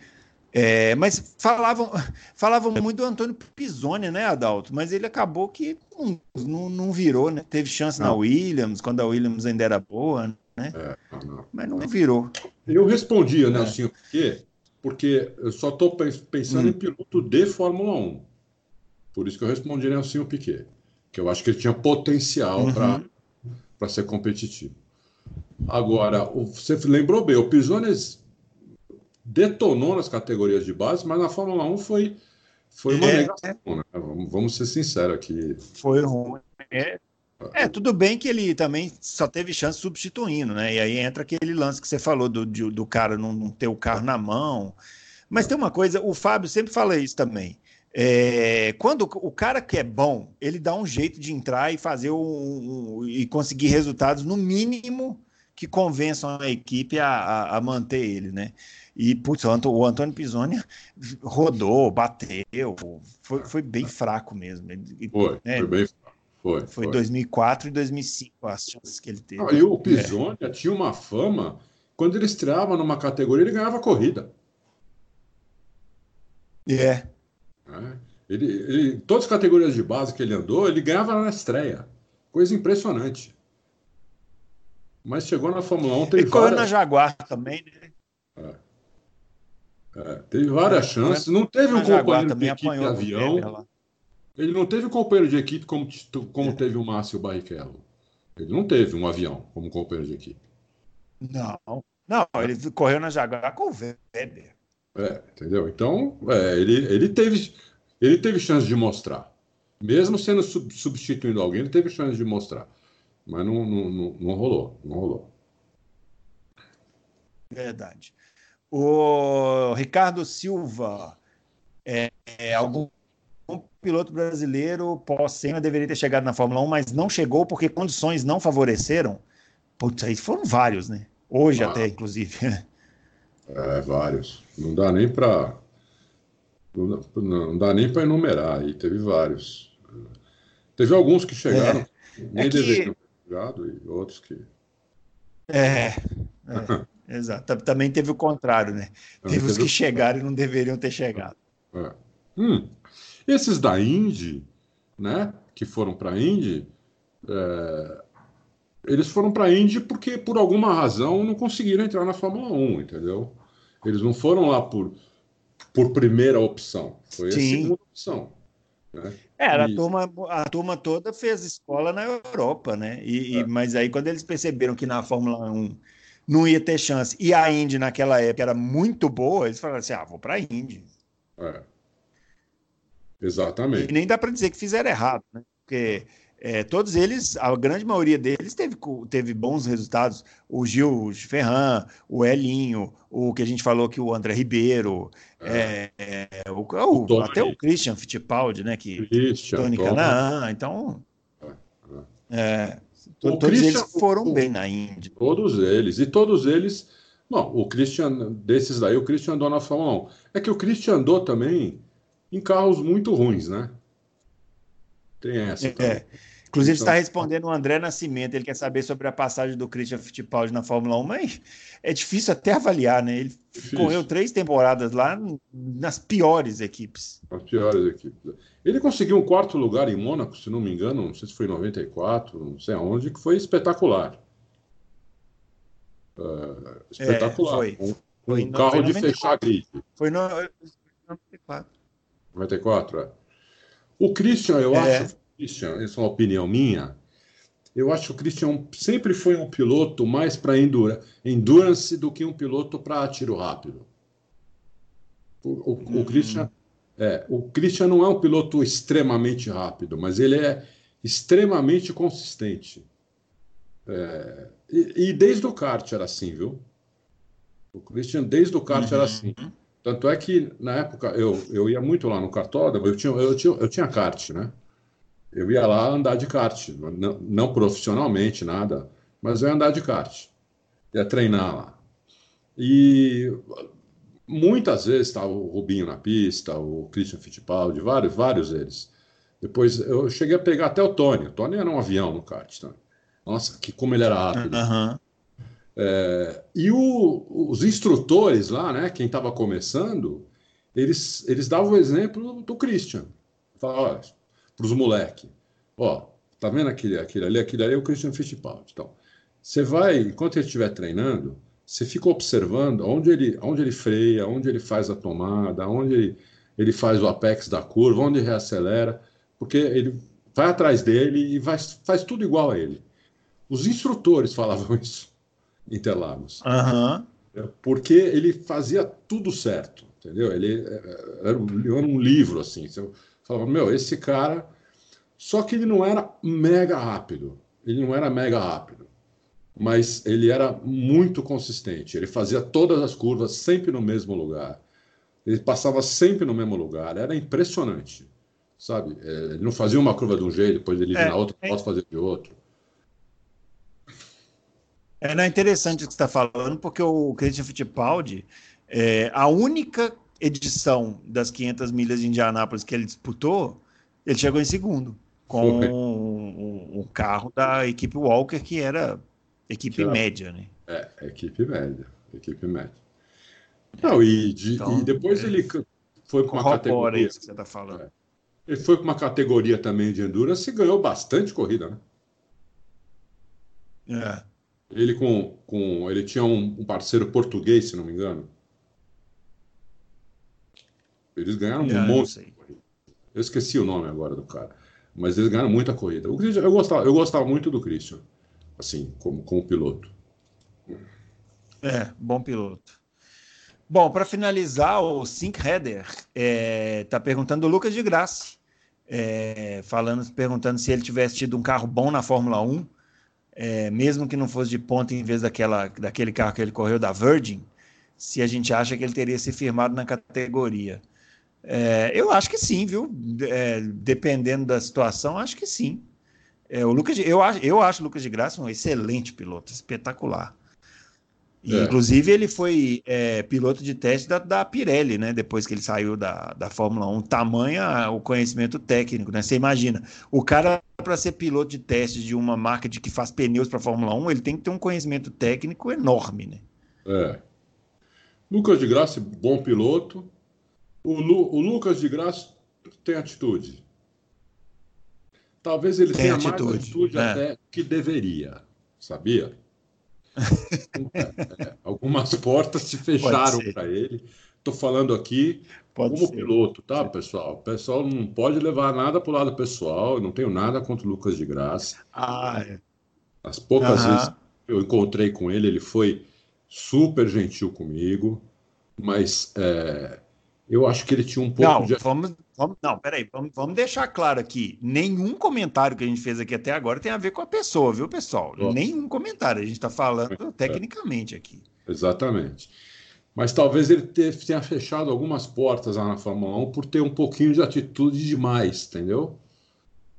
É, mas falavam, falavam muito do Antônio Pisoni, né, Adalto? Mas ele acabou que não, não, não virou, né? Teve chance não. na Williams, quando a Williams ainda era boa, né? É, não. Mas não virou. Eu respondia, né, é. assim, porque, porque eu só estou pensando hum. em piloto de Fórmula 1. Por isso que eu respondi Nelson Piquet, que eu acho que ele tinha potencial uhum. para ser competitivo. Agora, você lembrou bem, o Pisones detonou nas categorias de base, mas na Fórmula 1 foi, foi uma é, negação, né? vamos, ser sinceros aqui. Foi ruim. É, é, tudo bem que ele também só teve chance substituindo, né? E aí entra aquele lance que você falou do, do cara não ter o carro na mão. Mas tem uma coisa, o Fábio sempre fala isso também. É, quando o cara que é bom, ele dá um jeito de entrar e fazer um, um, e conseguir resultados no mínimo que convençam a equipe a, a, a manter ele, né? E putz, o Antônio Pisoni rodou, bateu, foi, foi bem fraco mesmo. Foi, né? foi bem fraco. Foi, foi, foi 2004 e 2005 as chances que ele teve. Ah, e o Pisoni é. tinha uma fama, quando ele estreava numa categoria, ele ganhava corrida. É, né? Ele, ele, todas as categorias de base que ele andou, ele ganhava na estreia. Coisa impressionante. Mas chegou na Fórmula 1. Teve e várias... na Jaguar também, né? É. É, teve várias é, chances. Não teve um companheiro de equipe de avião. Ele não teve um companheiro de equipe como, como é. teve o Márcio Barrichello. Ele não teve um avião como companheiro de equipe. Não. Não, ele correu na Jaguar com o Weber. É, entendeu? Então, é, ele, ele, teve, ele teve chance de mostrar. Mesmo sendo sub, substituindo alguém, ele teve chance de mostrar. Mas não, não, não, não rolou, não rolou. Verdade. O Ricardo Silva, é, é, algum piloto brasileiro pós-Senna deveria ter chegado na Fórmula 1, mas não chegou porque condições não favoreceram. Putz, aí foram vários, né? Hoje ah. até, inclusive. É, vários. Não dá nem para não, não, dá nem para enumerar. Aí teve vários. Teve alguns que chegaram, é. nem é que... deveriam ter chegado, e outros que. É, é exato. Também teve o contrário, né? Também teve os que chegaram e não deveriam ter chegado. É. Hum. Esses da Indy, né, que foram para a Indy, é, eles foram para a Indy porque, por alguma razão, não conseguiram entrar na Fórmula 1, entendeu? Eles não foram lá por, por primeira opção, foi Sim. a segunda opção. Né? Era, a turma, a turma toda fez escola na Europa, né? E, é. e, mas aí, quando eles perceberam que na Fórmula 1 não ia ter chance, e a Indy naquela época era muito boa, eles falaram assim: ah, vou para a Indy. É. Exatamente. E nem dá para dizer que fizeram errado, né? Porque é, todos eles, a grande maioria deles teve, teve bons resultados. O Gil Ferran, o Elinho, o que a gente falou que o André Ribeiro, é. É, é o, o, até o Christian Fittipaldi, né? Que, Christian, Tony Canaan, então. É, é. todos Christian, eles foram bem na Índia. Todos eles. E todos eles. Bom, o Christian, desses daí, o Christian andou na Fórmula 1. É que o Christian andou também em carros muito ruins, né? Tem essa. É. Inclusive, está então, respondendo o André Nascimento. Ele quer saber sobre a passagem do Christian Fittipaldi na Fórmula 1, mas é difícil até avaliar, né? Ele difícil. correu três temporadas lá nas piores equipes. As piores equipes. Ele conseguiu um quarto lugar em Mônaco, se não me engano, não sei se foi em 94, não sei aonde, que foi espetacular. Uh, espetacular. É, foi. Um, foi um carro de fechar grid. Foi no 94. 94, é. O Christian, eu é. acho, Christian, essa é uma opinião minha, eu acho que o Christian sempre foi um piloto mais para endurance do que um piloto para tiro rápido. O, o, uhum. o, Christian, é, o Christian não é um piloto extremamente rápido, mas ele é extremamente consistente. É, e, e, desde o kart era assim, viu? O Christian, desde o kart uhum. era assim. Tanto é que, na época, eu, eu ia muito lá no kartódromo, eu tinha, eu, tinha, eu tinha kart, né? Eu ia lá andar de kart, não, não profissionalmente, nada, mas eu ia andar de kart, ia treinar lá. E muitas vezes estava o Rubinho na pista, o Christian Fittipaldi, vários, vários eles. Depois eu cheguei a pegar até o Tony. O Tony era um avião no kart. Tá? Nossa, que como ele era rápido. Uhum. É, e o, os instrutores lá, né, quem estava começando, eles, eles davam o exemplo do Christian. Falavam, para os moleques. Ó, tá vendo aquele, aquele ali? Aquele ali é o Christian Fittipaldi. Então, você vai, enquanto ele estiver treinando, você fica observando onde ele, onde ele freia, onde ele faz a tomada, onde ele, ele faz o apex da curva, onde reacelera, porque ele vai atrás dele e vai, faz tudo igual a ele. Os instrutores falavam isso Interlagos. Uhum. Porque ele fazia tudo certo, entendeu? Ele é, é, era um livro, assim. Você falava, meu, esse cara... Só que ele não era mega rápido. Ele não era mega rápido. Mas ele era muito consistente. Ele fazia todas as curvas sempre no mesmo lugar. Ele passava sempre no mesmo lugar. Era impressionante, sabe? É, ele não fazia uma curva de um jeito, depois ele ia é, na outra, é... posso fazer de outro. É não, é interessante o que você está falando, porque o Christian Fittipaldi, é, a única edição das 500 milhas de Indianápolis que ele disputou, ele chegou em segundo, com o, o, carro da equipe Walker, que era equipe média, né? É, equipe média, equipe média. Não, e, de, então, e depois é, ele foi com uma categoria. Isso que você está falando. É, ele foi com uma categoria também de endurance e ganhou bastante corrida, né? É. Ele com, com ele tinha um, um parceiro português, se não me engano. Eles ganharam um monte. Eu esqueci o nome agora do cara, mas eles ganharam muita corrida. O Christian, eu gostava, eu gostava muito do Christian, assim, como, como piloto. É, bom piloto. Bom, para finalizar, o Sink Header está é, tá perguntando o Lucas de Graça, é, falando, perguntando se ele tivesse tido um carro bom na Fórmula 1 é, mesmo que não fosse de ponta em vez daquela, daquele carro que ele correu da Virgin, se a gente acha que ele teria se firmado na categoria. É, eu acho que sim, viu? É, dependendo da situação, acho que sim. É, o Lucas, eu, acho, eu acho o Lucas de Graça um excelente piloto, espetacular. E, é. Inclusive, ele foi é, piloto de teste da, da, Pirelli, né? Depois que ele saiu da, da Fórmula 1. Tamanha o conhecimento técnico, né? Você imagina, o cara, para ser piloto de teste de uma marca de que faz pneus para a Fórmula 1, ele tem que ter um conhecimento técnico enorme, né? É. Lucas de Graça, bom piloto. O, Lu, o Lucas de Graça tem atitude. Talvez ele tem tenha atitude. mais atitude é. até que deveria, sabia? é, algumas portas se fecharam para ele. Estou falando aqui pode como ser. piloto, tá, pessoal? O pessoal não pode levar nada para o lado pessoal. Eu não tenho nada contra o Lucas de Graça. Ah, é. As poucas vezes que eu encontrei com ele, ele foi super gentil comigo, mas é, eu acho que ele tinha um pouco não, de. Vamos, vamos, não, peraí, vamos, vamos deixar claro aqui: nenhum comentário que a gente fez aqui até agora tem a ver com a pessoa, viu, pessoal? Nossa. Nenhum comentário. A gente está falando é. tecnicamente aqui. Exatamente. Mas talvez ele tenha fechado algumas portas lá na Fórmula 1 por ter um pouquinho de atitude demais, entendeu?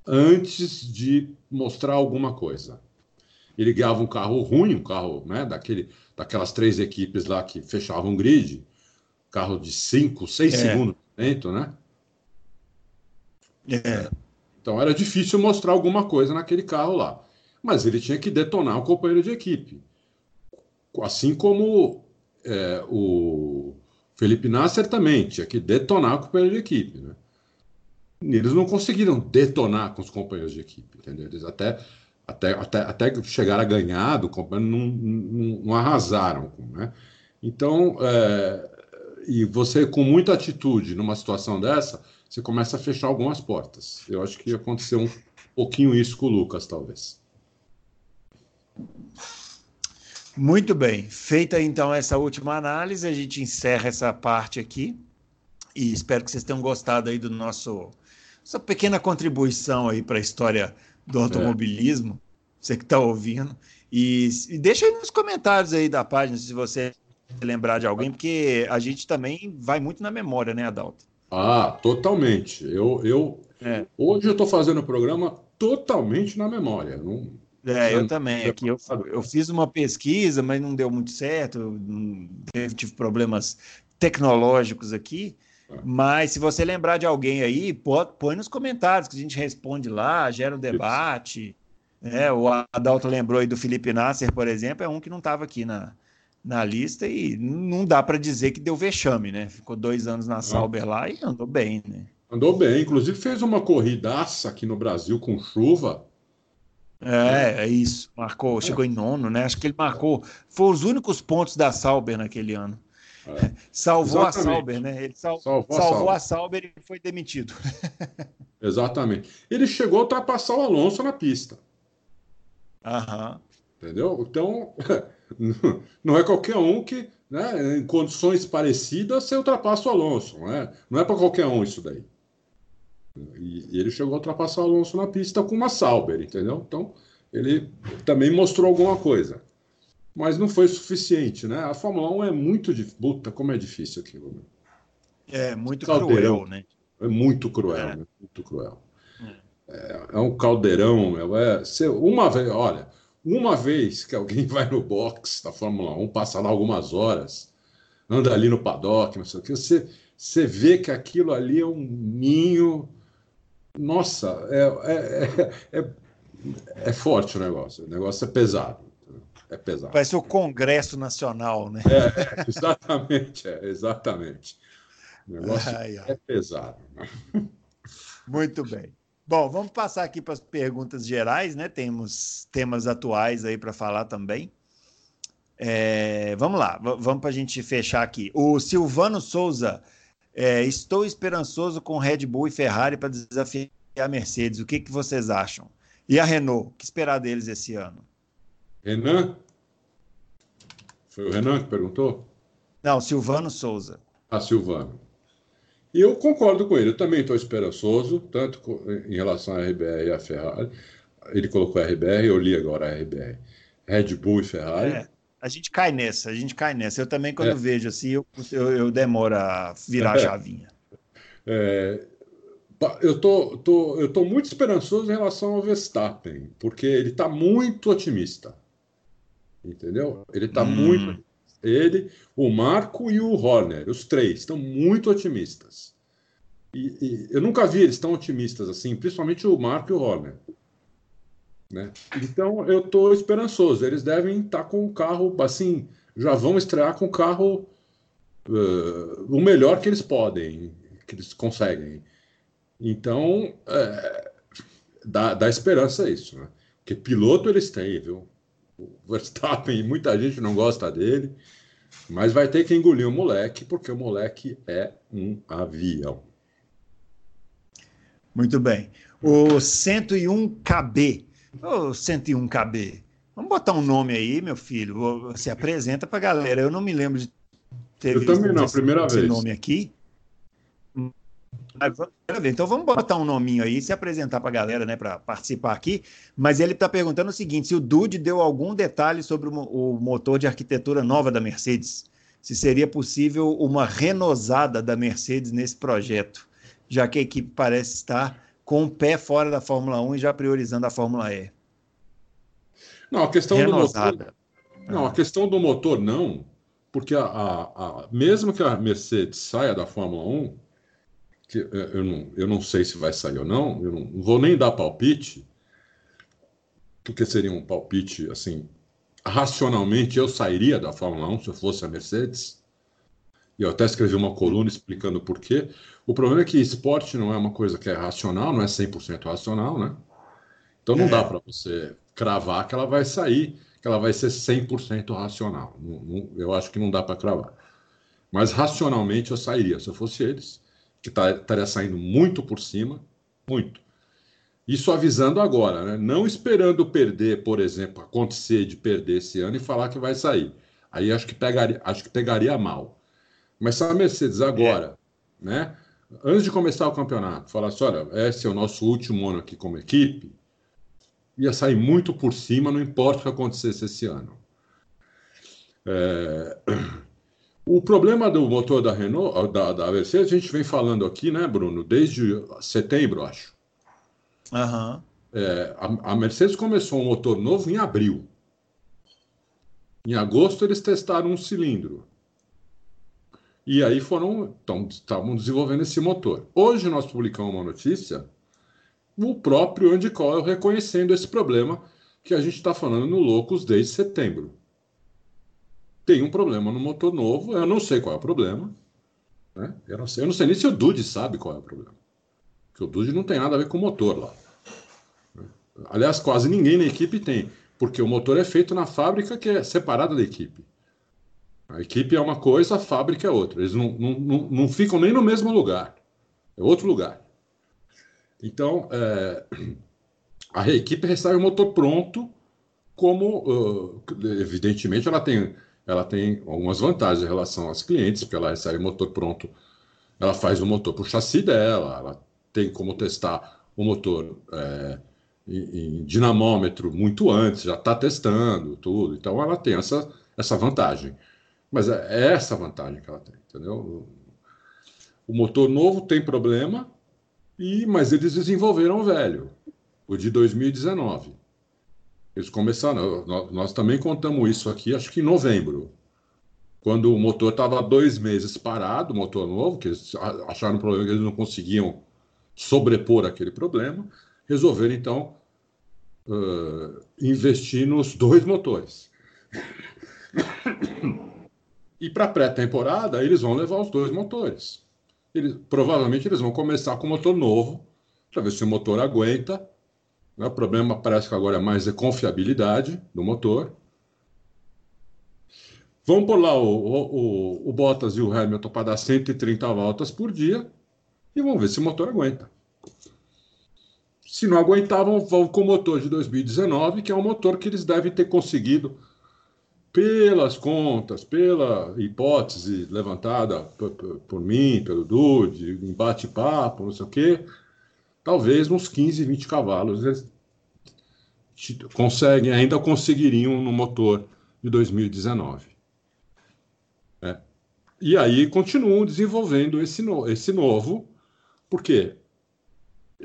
Antes de mostrar alguma coisa. Ele guiava um carro ruim, um carro né, daquele, daquelas três equipes lá que fechavam o grid carro de 5, 6 é. segundos dentro, né? É. Então era difícil mostrar alguma coisa naquele carro lá. Mas ele tinha que detonar o companheiro de equipe. Assim como é, o Felipe Nasser também tinha que detonar o companheiro de equipe. Né? Eles não conseguiram detonar com os companheiros de equipe, entendeu? Eles até, até, até, até chegar a ganhar do companheiro, não, não, não arrasaram. Né? Então, é, e você, com muita atitude numa situação dessa, você começa a fechar algumas portas. Eu acho que aconteceu um pouquinho isso com o Lucas, talvez. Muito bem. Feita então essa última análise, a gente encerra essa parte aqui. E espero que vocês tenham gostado aí do nosso essa pequena contribuição aí para a história do é. automobilismo. É. Você que está ouvindo. E, e deixa aí nos comentários aí da página se você lembrar de alguém, porque a gente também vai muito na memória, né, Adalto? Ah, totalmente. Eu, eu é. hoje eu estou fazendo o programa totalmente na memória. Não, é, eu também. Aqui eu, eu fiz uma pesquisa, mas não deu muito certo. Tive problemas tecnológicos aqui. É. Mas se você lembrar de alguém aí, põe nos comentários que a gente responde lá, gera um debate. É, o Adalto lembrou aí do Felipe Nasser, por exemplo, é um que não estava aqui na, na lista e não dá para dizer que deu vexame, né? Ficou dois anos na Sauber lá e andou bem, né? Andou bem, inclusive fez uma corridaça aqui no Brasil com chuva. É, é isso. Marcou, chegou em nono, né? Acho que ele marcou. Foi os únicos pontos da Sauber naquele ano. É. Salvou Exatamente. a Sauber, né? Ele sal... salvou, salvou a, Sauber. a Sauber e foi demitido. Exatamente. Ele chegou a ultrapassar o Alonso na pista. Aham. Entendeu? Então, Não é qualquer um que, né, em condições parecidas, você ultrapassa o Alonso. Não é, não é para qualquer um isso daí. E, e, ele chegou a ultrapassar o Alonso na pista com uma Sauber, entendeu? Então, ele também mostrou alguma coisa. Mas não foi suficiente, né? A Fórmula 1 é muito difícil. Puta, como é difícil aquilo. Né? É muito caldeirão, cruel, né? É muito cruel, é. Né? Muito cruel. É, é um caldeirão. É, é uma vez, olha, uma vez que alguém vai no box da Fórmula 1, passa lá algumas horas, anda ali no paddock, não sei o que, você, você vê que aquilo ali é um ninho. Nossa, é, é, é, é forte o negócio. O negócio é pesado. É pesado. Vai ser o Congresso Nacional, né? É, exatamente, é, exatamente. O negócio ai, ai. é pesado. Muito bem. Bom, vamos passar aqui para as perguntas gerais, né? Temos temas atuais aí para falar também. É, vamos lá, vamos para a gente fechar aqui. O Silvano Souza, é, estou esperançoso com Red Bull e Ferrari para desafiar a Mercedes. O que, que vocês acham? E a Renault, o que esperar deles esse ano? Renan? Foi o Renan que perguntou? Não, Silvano Souza. Ah, Silvano. E eu concordo com ele, eu também estou esperançoso, tanto em relação à RBR e à Ferrari. Ele colocou a RBR, eu li agora a RBR. Red Bull e Ferrari. É, A gente cai nessa, a gente cai nessa. Eu também, quando é. vejo assim, eu, eu, eu, demoro a virar a chavinha. É, eu tô, tô, eu tô muito esperançoso em relação ao Verstappen, porque ele está muito otimista. Entendeu? Ele está hum. muito. Ele, o Marco e o Horner, os três, estão muito otimistas. E, e, eu nunca vi eles tão otimistas assim, principalmente o Marco e o Horner. Né? Então eu estou esperançoso. Eles devem estar tá com o carro, assim, já vão estrear com o carro uh, o melhor que eles podem, que eles conseguem. Então, é, dá, dá esperança isso, né? Porque piloto eles têm, viu? O Verstappen, muita gente não gosta dele, mas vai ter que engolir o moleque, porque o moleque é um avião. Muito bem. O 101KB. Ô, 101KB. Vamos botar um nome aí, meu filho. Você apresenta para galera. Eu não me lembro de ter Eu também não, primeira esse vez. nome aqui. Então vamos botar um nominho aí, se apresentar para a galera, né, para participar aqui. Mas ele está perguntando o seguinte: se o Dude deu algum detalhe sobre o, motor de arquitetura nova da Mercedes, se seria possível uma renosada da Mercedes nesse projeto, já que a equipe parece estar com o pé fora da Fórmula 1 e já priorizando a Fórmula E. Não, a questão renosada. do motor. Não, a questão do motor não, porque a, a, a mesmo que a Mercedes saia da Fórmula 1 que eu não, eu não sei se vai sair ou não, eu não vou nem dar palpite, porque seria um palpite assim. Racionalmente, eu sairia da Fórmula 1 se eu fosse a Mercedes. E eu até escrevi uma coluna explicando por quê. O problema é que esporte não é uma coisa que é racional, não é 100% racional, né? Então não é. dá para você cravar que ela vai sair, que ela vai ser 100% racional. Não, não, eu acho que não dá para cravar. Mas racionalmente eu sairia se eu fosse eles que tá, estaria saindo muito por cima, muito. Isso avisando agora, né? não esperando perder, por exemplo, acontecer de perder esse ano e falar que vai sair. Aí acho que pegaria, acho que pegaria mal. Mas se a Mercedes agora, é. né, antes de começar o campeonato, falasse, olha, esse é o nosso último ano aqui como equipe, ia sair muito por cima, não importa o que acontecesse esse ano. É... O problema do motor da Renault, da, da Mercedes, a gente vem falando aqui, né, Bruno, desde setembro, acho. Uhum. É, a, a, Mercedes começou um motor novo em abril. Em agosto eles testaram um cilindro. E aí foram, então, estavam desenvolvendo esse motor. Hoje nós publicamos uma notícia, o próprio Andy Cole reconhecendo esse problema que a gente está falando no Loucos desde setembro tem um problema no motor novo, eu não sei qual é o problema. Né? Eu, não sei, eu não sei nem se o Dude sabe qual é o problema. Porque o Dude não tem nada a ver com o motor lá. Aliás, quase ninguém na equipe tem, porque o motor é feito na fábrica que é separada da equipe. A equipe é uma coisa, a fábrica é outra. Eles não, não, não, não ficam nem no mesmo lugar. É outro lugar. Então, é, a equipe recebe o motor pronto, como, evidentemente, ela tem ela tem algumas vantagens em relação aos clientes, porque ela recebe motor pronto, ela faz o motor para o chassi dela, ela tem como testar o motor é, em, em, dinamômetro muito antes, já está testando tudo, então ela tem essa, essa vantagem. Mas é, é essa vantagem que ela tem, entendeu? O motor novo tem problema, e mas eles desenvolveram o velho, o de 2019. Eles começaram, nós, nós também contamos isso aqui, acho que em novembro, quando o motor estava dois meses parado, o motor novo, que eles acharam um problema que eles não conseguiam sobrepor aquele problema, resolveram então uh, investir nos dois motores. E para pré-temporada, eles vão levar os dois motores. Eles, provavelmente eles vão começar com o motor novo, para ver se o motor aguenta? O problema parece que agora é mais de confiabilidade do motor. Vamos por lá o, o, o Bottas e o Hamilton para dar 130 voltas por dia e vamos ver se o motor aguenta. Se não aguentavam, vão com o motor de 2019, que é um motor que eles devem ter conseguido, pelas contas, pela hipótese levantada por, por, por mim, pelo Dude, em bate-papo, não sei o quê, talvez uns 15, 20 cavalos eles conseguem, ainda conseguiriam no motor de 2019. É. E aí continuam desenvolvendo esse, no, esse novo, porque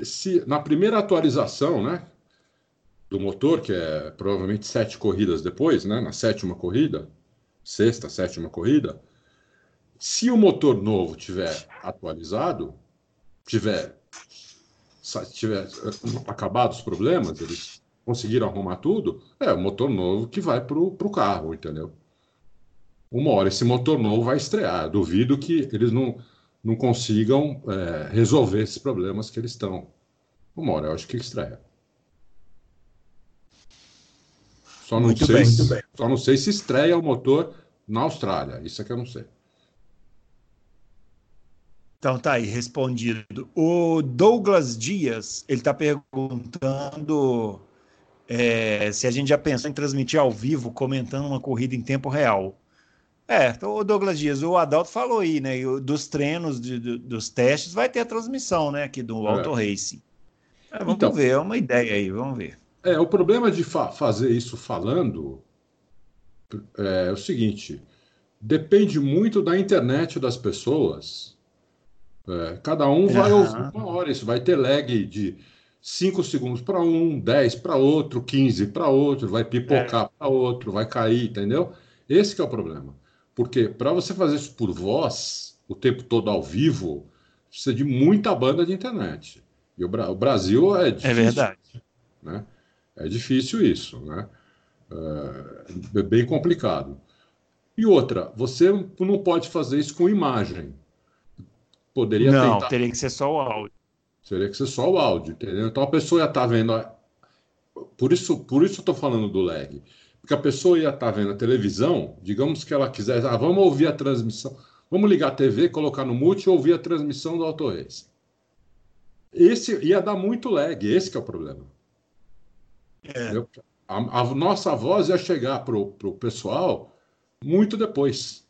se, na primeira atualização né, do motor, que é provavelmente sete corridas depois, né, na sétima corrida, sexta, sétima corrida, se o motor novo tiver atualizado, tiver, tiver eh, acabado os problemas, eles conseguiram arrumar tudo, é o motor novo que vai para o carro, entendeu? Uma hora esse motor novo vai estrear. Duvido que eles não, não consigam é, resolver esses problemas que eles estão. Uma hora eu acho que estreia. Só não, sei, bem, se, só não sei se estreia o motor na Austrália. Isso é que eu não sei. Então tá aí, respondido. O Douglas Dias, ele está perguntando é, se a gente já pensou em transmitir ao vivo, comentando uma corrida em tempo real. É, então, o Douglas Dias, o Adalto falou aí, né? Dos treinos, de, de, dos testes, vai ter a transmissão, né? Aqui do é. Auto Racing. É, vamos então, ver, é uma ideia aí, vamos ver. É, o problema de fa fazer isso falando é, é o seguinte: depende muito da internet das pessoas é, cada um vai ouvir uma hora, isso vai ter lag de 5 segundos para um, 10 para outro, 15 para outro, vai pipocar é. para outro, vai cair, entendeu? Esse é o problema. Porque para você fazer isso por voz, o tempo todo ao vivo, precisa de muita banda de internet. E o, Bra o Brasil é, é difícil. É verdade. Né? É difícil isso, né? É, é bem complicado. E outra, você não pode fazer isso com imagem. Poderia Não, tentar. teria que ser só o áudio. Teria que ser só o áudio, entendeu? Então a pessoa ia estar tá vendo. A... Por isso, por isso eu estou falando do lag. Porque a pessoa ia estar tá vendo a televisão, digamos que ela quisesse, ah, vamos ouvir a transmissão, vamos ligar a TV, colocar no mute e ouvir a transmissão do Autorace. Esse ia dar muito lag, esse é o problema. É. A, a, nossa voz ia chegar para o pessoal muito depois.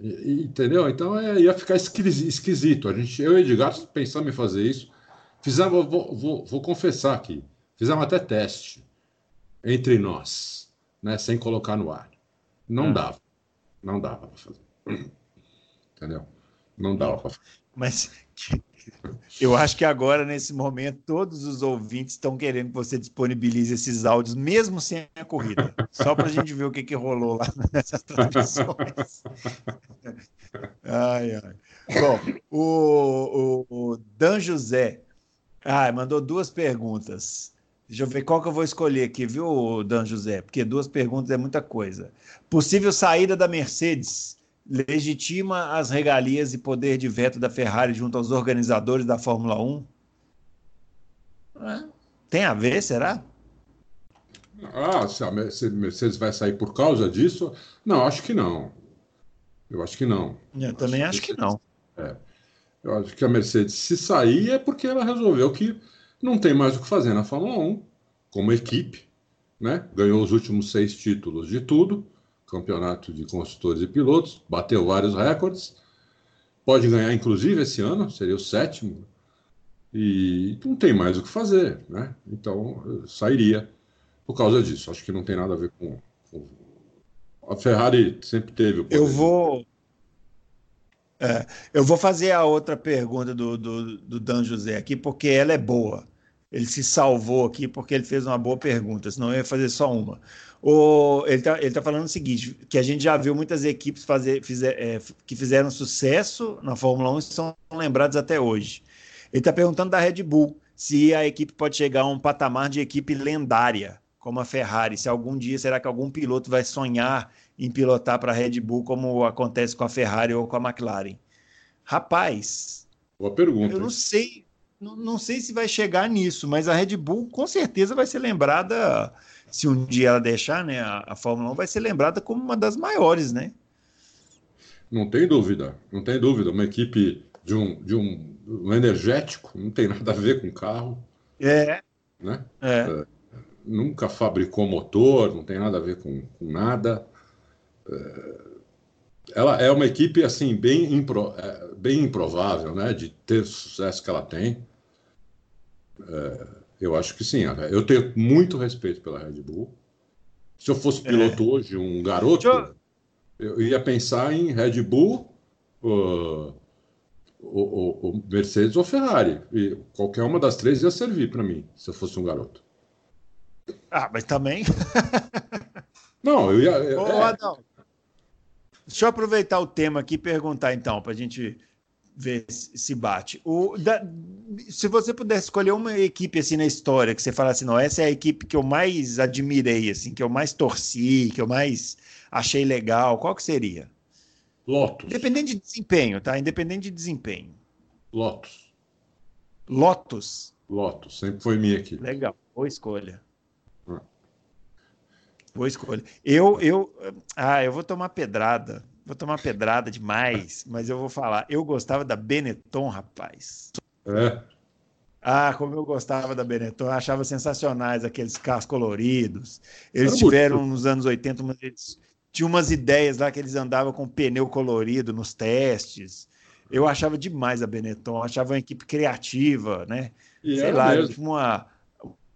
Entendeu? Então é, ia ficar esquisito. A gente, eu e Edgar pensamos em fazer isso. Fizemos, vou, vou, vou confessar aqui, fizemos até teste entre nós, né, sem colocar no ar. Não ah. dava. Não dava para fazer. Entendeu? Não dava para fazer. Mas eu acho que agora, nesse momento, todos os ouvintes estão querendo que você disponibilize esses áudios, mesmo sem a corrida, só para a gente ver o que, que rolou lá nessas transmissões. Ai, ai. Bom, o, o, o Dan José ah, mandou duas perguntas. Deixa eu ver qual que eu vou escolher aqui, viu, Dan José? Porque duas perguntas é muita coisa. Possível saída da Mercedes legitima as regalias e poder de veto da Ferrari junto aos organizadores da Fórmula 1? Tem a ver, será? Ah, se a Mercedes vai sair por causa disso? Não, acho que não. Eu acho que não. Eu também acho, acho que, que não. É. Eu acho que a Mercedes, se sair, é porque ela resolveu que não tem mais o que fazer na Fórmula 1, como equipe, né? Ganhou os últimos seis títulos de tudo campeonato de construtores e pilotos, bateu vários recordes, pode ganhar inclusive esse ano, seria o sétimo, e não tem mais o que fazer, né? Então sairia por causa disso. Acho que não tem nada a ver com, com... a Ferrari sempre teve. Eu vou é, eu vou fazer a outra pergunta do, do, do Dan José aqui, porque ela é boa. Ele se salvou aqui porque ele fez uma boa pergunta, senão eu ia fazer só uma. O, ele está ele tá falando o seguinte: que a gente já viu muitas equipes fazer, fizer, é, que fizeram sucesso na Fórmula 1 e são lembrados até hoje. Ele está perguntando da Red Bull se a equipe pode chegar a um patamar de equipe lendária, como a Ferrari. Se algum dia será que algum piloto vai sonhar em pilotar para a Red Bull, como acontece com a Ferrari ou com a McLaren? Rapaz. Boa pergunta. Eu não sei, não, não sei se vai chegar nisso, mas a Red Bull com certeza vai ser lembrada se um dia ela deixar, né, a, a Fórmula 1 vai ser lembrada como uma das maiores, né? Não tem dúvida, não tem dúvida. Uma equipe de um, de um, um energético, não tem nada a ver com carro. É. Né? É. é nunca fabricou motor, não tem nada a ver com, com nada. É, ela é uma equipe assim bem, impro, é, bem improvável, né, de ter o sucesso que ela tem. É, eu acho que sim. Eu tenho muito respeito pela Red Bull. Se eu fosse piloto é. hoje, um garoto, eu... eu... ia pensar em Red Bull, uh, o, o, Mercedes ou Ferrari. E qualquer uma das três ia servir para mim, se eu fosse um garoto. Ah, mas também. Não, eu ia. Ô, é... Adão, deixa eu aproveitar o tema aqui e perguntar, então, para a gente ver se bate. O, da, se você pudesse escolher uma equipe assim na história que você falasse, não, essa é a equipe que eu mais admirei, assim, que eu mais torci, que eu mais achei legal, qual que seria? Lotus. Independente de desempenho, tá? Independente de desempenho. Lotus. Lotus. Lotus, sempre foi minha equipe. Legal, boa escolha. Boa escolha. Eu, eu, ah, eu vou tomar pedrada. Vou tomar pedrada demais, mas eu vou falar. Eu gostava da Benetton, rapaz. É. Ah, como eu gostava da Benetton, eu achava sensacionais aqueles carros coloridos. Eles tiveram nos anos 80 uma, eles, tinha umas ideias lá que eles andavam com pneu colorido nos testes. Eu achava demais a Benetton, achava uma equipe criativa, né? E Sei lá, uma,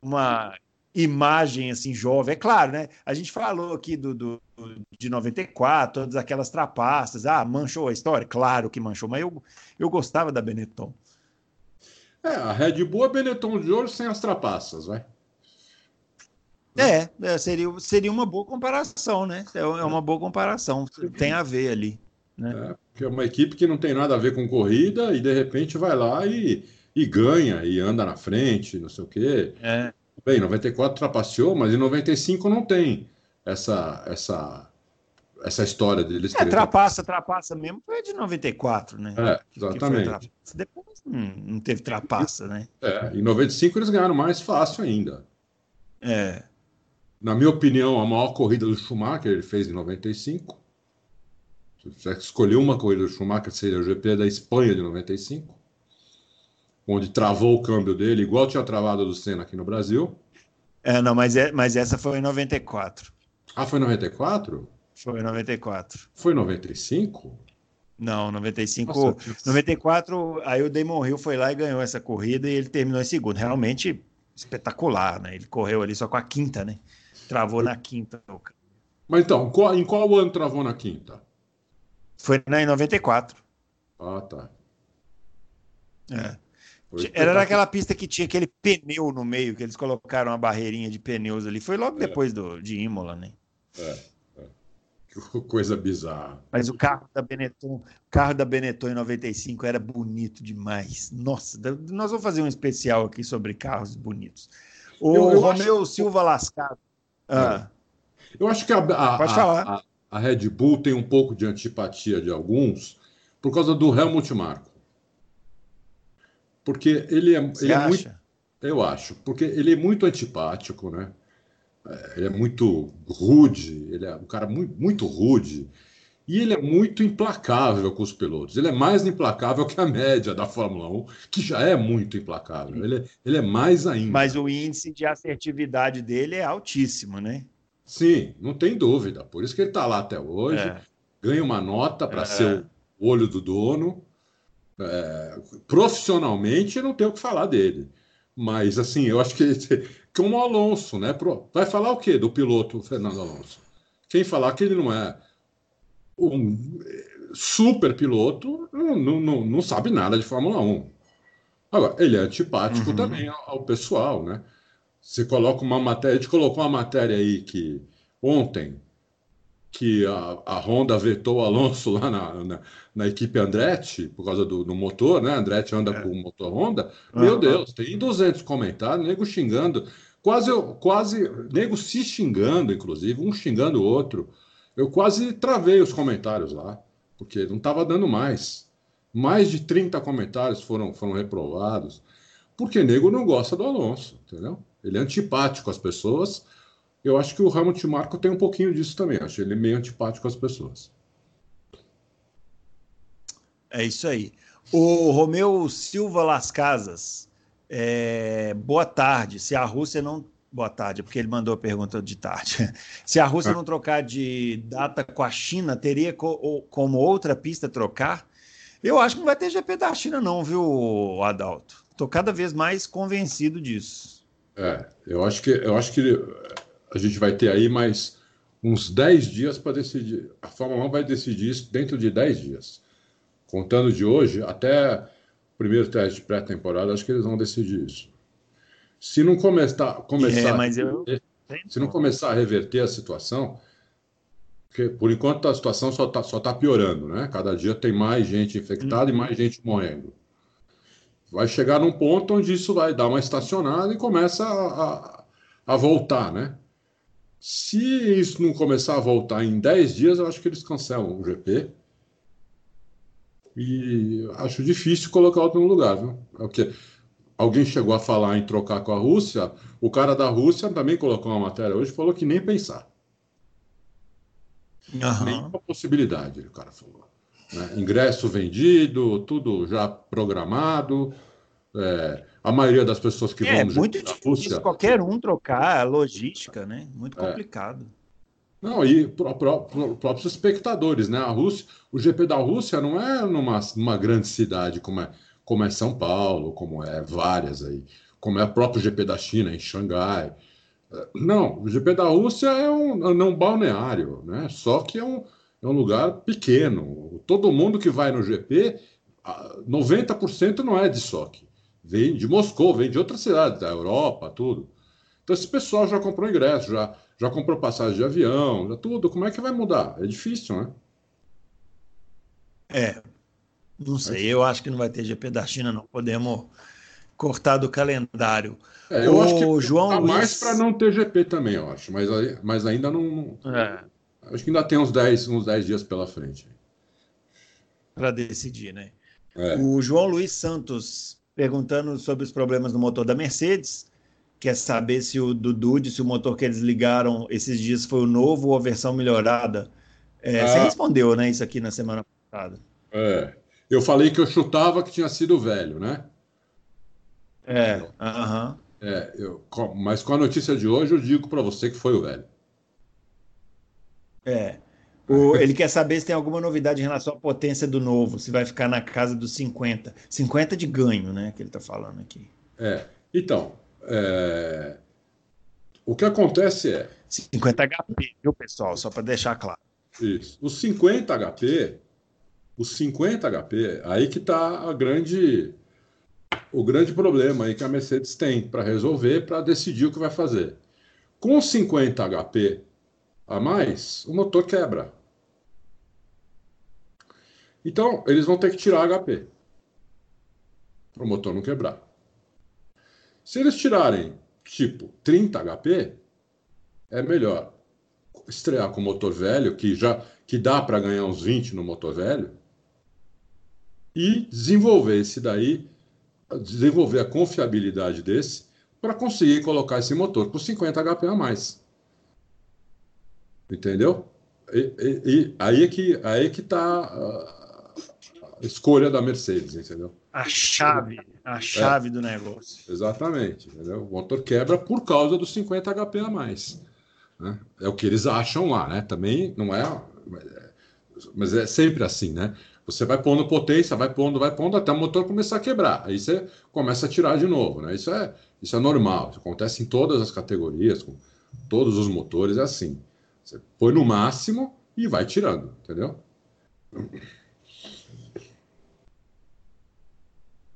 uma imagem assim jovem. É claro, né? A gente falou aqui do, do, de 94, todas aquelas trapaças. Ah, manchou a história? Claro que manchou, mas eu, eu gostava da Benetton. É, a Red Bull é Benetton de hoje sem as trapaças, vai. É, é, seria, seria uma boa comparação, né? É, é uma boa comparação, tem a ver ali. Né? É, porque é uma equipe que não tem nada a ver com corrida e de repente vai lá e, e ganha e anda na frente, não sei o quê. É. Bem, 94 trapaceou, mas em 95 não tem essa essa essa história deles. É, trapaça, trapaça mesmo foi de 94, né? É, exatamente. Depois hum, não teve trapaça, né? É, em 95 eles ganharam mais fácil ainda. É na minha opinião, a maior corrida do Schumacher ele fez em 95. Se você escolher uma corrida do Schumacher, seria o GP da Espanha de 95, onde travou o câmbio dele, igual tinha travado do Senna aqui no Brasil. É, não, mas, é, mas essa foi em 94. Ah, foi em 94? Foi em 94. Foi em 95? Não, 95. Nossa, 94, aí o Damon Hill foi lá e ganhou essa corrida e ele terminou em segundo. Realmente espetacular, né? Ele correu ali só com a quinta, né? Travou na quinta. Mas então, qual, em qual ano travou na quinta? Foi na, em 94. Ah, tá. É. Era naquela pista que tinha aquele pneu no meio, que eles colocaram uma barreirinha de pneus ali. Foi logo é. depois do, de Imola, né? É, é. Que coisa bizarra. Mas o carro da Benetton, o carro da Benetton em 95 era bonito demais. Nossa, nós vamos fazer um especial aqui sobre carros bonitos. O eu, eu Romeu acho... Silva Lascado ah. Eu acho que a, a. A, a, Red Bull tem um pouco de antipatia de alguns por causa do Helmut Marko. Porque ele é, ele é muito. Eu acho, porque ele é muito antipático, né? É, ele é muito rude, ele é um cara muito, muito rude. E ele é muito implacável com os pilotos. Ele é mais implacável que a média da Fórmula 1, que já é muito implacável. Ele é, ele é mais ainda. Mas o índice de assertividade dele é altíssimo, né? Sim, não tem dúvida. Por isso que ele está lá até hoje. É. Ganha uma nota para é. ser o olho do dono. É, profissionalmente, eu não tenho o que falar dele. Mas, assim, eu acho que como o Alonso, né? Vai falar o quê do piloto Fernando Alonso? Quem falar que ele não é um super piloto não, não, não sabe nada de Fórmula 1. Agora, ele é antipático uhum. também ao, ao, pessoal, né? Você coloca uma matéria, a gente colocou uma matéria aí que ontem que a, a Honda vetou o Alonso lá na, na, na, equipe Andretti por causa do, do motor, né? Andretti anda é. com o motor Honda. Meu Deus, tem 200 comentários, nego xingando, quase, quase, nego se xingando, inclusive, um xingando o outro. Eu quase travei os comentários lá, porque não estava dando mais. Mais de 30 comentários foram, foram reprovados, porque nego não gosta do Alonso, entendeu? Ele é antipático às pessoas. Eu acho que o Helmut Marko tem um pouquinho disso também. Acho ele meio antipático às pessoas. É isso aí. O Romeu Silva Las Casas. É... Boa tarde. Se a Rússia não Boa tarde, porque ele mandou a pergunta de tarde. Se a Rússia não trocar de data com a China, teria co como outra pista trocar? Eu acho que não vai ter GP da China, não, viu, Adalto? Estou cada vez mais convencido disso. É, eu acho que eu acho que a gente vai ter aí mais uns 10 dias para decidir. A Fórmula 1 vai decidir isso dentro de 10 dias. Contando de hoje, até o primeiro teste de pré-temporada, acho que eles vão decidir isso. Se não começar, começar, é, eu... se não começar a reverter a situação, porque por enquanto a situação só está só tá piorando, né? Cada dia tem mais gente infectada e mais gente morrendo. Vai chegar num ponto onde isso vai dar uma estacionada e começa a, a, a voltar, né? Se isso não começar a voltar em 10 dias, eu acho que eles cancelam o GP. E acho difícil colocar outro no lugar. Viu? É o que alguém chegou a falar em trocar com a Rússia. O cara da Rússia também colocou uma matéria hoje falou que nem pensar. Uhum. Nenhuma possibilidade, o cara falou. Né? Ingresso vendido, tudo já programado. É, a maioria das pessoas que é, vão. É muito difícil Rússia, qualquer um trocar a logística, né? Muito é. complicado. É. Não, e para próprios espectadores, né? A Rússia, o GP da Rússia não é numa, numa grande cidade como é, como é São Paulo, como é várias aí, como é o próprio GP da China, em Xangai. É, não, o GP da Rússia é um, é um balneário, né? Só que é um, é um lugar pequeno. Todo mundo que vai no GP, 90% não é de soque vem de Moscou, vem de outras cidades da Europa, tudo. Então esse pessoal já comprou ingresso, já, já comprou passagem de avião, já tudo. Como é que vai mudar? É difícil, né? É, não sei. Eu acho que não vai ter GP da China, não. Podemos cortar do calendário. É, eu o acho que João tá Luiz... mais para não ter GP também, eu acho. Mas, mas ainda não. É. Acho que ainda tem uns 10, uns 10 dias pela frente. Para decidir, né? É. O João Luiz Santos perguntando sobre os problemas no motor da Mercedes. Quer saber se o Dudu, se o motor que eles ligaram esses dias foi o novo ou a versão melhorada. É, ah. Você respondeu, né, isso aqui na semana passada. É. Eu falei que eu chutava que tinha sido velho, né? É, aham. Uh -huh. É, eu, mas com a notícia de hoje eu digo para você que foi o velho. É. O, ele quer saber se tem alguma novidade em relação à potência do novo, se vai ficar na casa dos 50. 50 de ganho, né? Que ele está falando aqui. É. Então, é... o que acontece é. 50 HP, viu, pessoal? Só para deixar claro. Isso. Os 50 HP, os 50 HP, aí que está a grande, o grande problema aí que a Mercedes tem para resolver, para decidir o que vai fazer. Com 50 HP a mais, o motor quebra. Então, eles vão ter que tirar HP para o motor não quebrar. Se eles tirarem, tipo, 30 HP, é melhor estrear com motor velho, que já que dá para ganhar uns 20 no motor velho, e desenvolver esse daí, desenvolver a confiabilidade desse, para conseguir colocar esse motor com 50 HP a mais. Entendeu? E, e, e aí é que aí é que está escolha da Mercedes, entendeu? A chave, a chave é, do negócio. Exatamente, entendeu? O motor quebra por causa dos 50 HP a mais. Né? É o que eles acham lá, né? Também não é, mas é sempre assim, né? Você vai pondo potência, vai pondo, vai pondo até o motor começar a quebrar. Aí você começa a tirar de novo, né? Isso é, isso é normal. Isso acontece em todas as categorias, com todos os motores, é assim. Você põe no máximo e vai tirando, entendeu?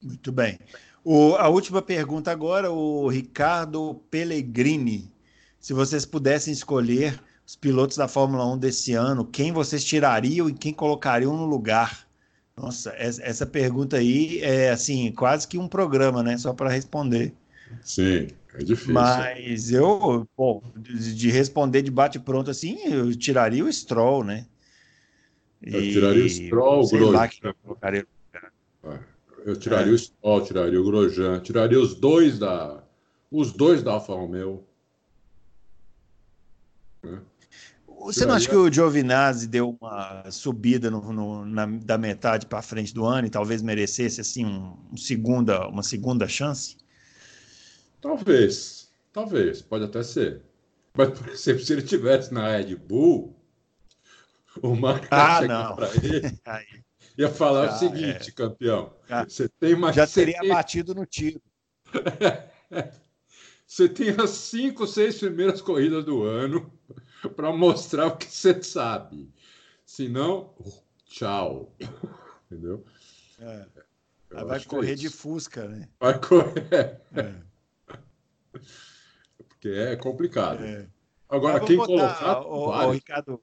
Muito bem. O, a última pergunta agora, o Ricardo Pellegrini. Se vocês pudessem escolher os pilotos da Fórmula 1 desse ano, quem vocês tirariam e quem colocariam no lugar? Nossa, essa pergunta aí é assim, quase que um programa, né? Só para responder. Sim, é difícil. Mas eu, bom, de responder de bate-pronto assim, eu tiraria o Stroll, né? Eu tiraria o Stroll, o Grosjean. Lá que eu colocaria. É. Eu tiraria é. o Stroll, tiraria o Grosjean, tiraria os dois da os dois da Alfa Romeo. Né? Você tiraria... não acha que o Giovinazzi deu uma subida no, no, na, da metade para frente do ano e talvez merecesse assim um, um, segunda, uma segunda chance? Talvez, talvez, pode até ser. Mas, por exemplo, se ele tivesse na Red Bull, o Marco ah, não. para ele. ia falar já, o seguinte, é. campeão. Já, você tem mais já teria batido no tiro. você tem as cinco, seis primeiras corridas do ano para mostrar o que você sabe. Se não, tchau. Entendeu? É. vai correr é de Fusca, né? Vai correr. É. Porque é complicado. É. Agora, quem botar, colocar. O, o, Ricardo.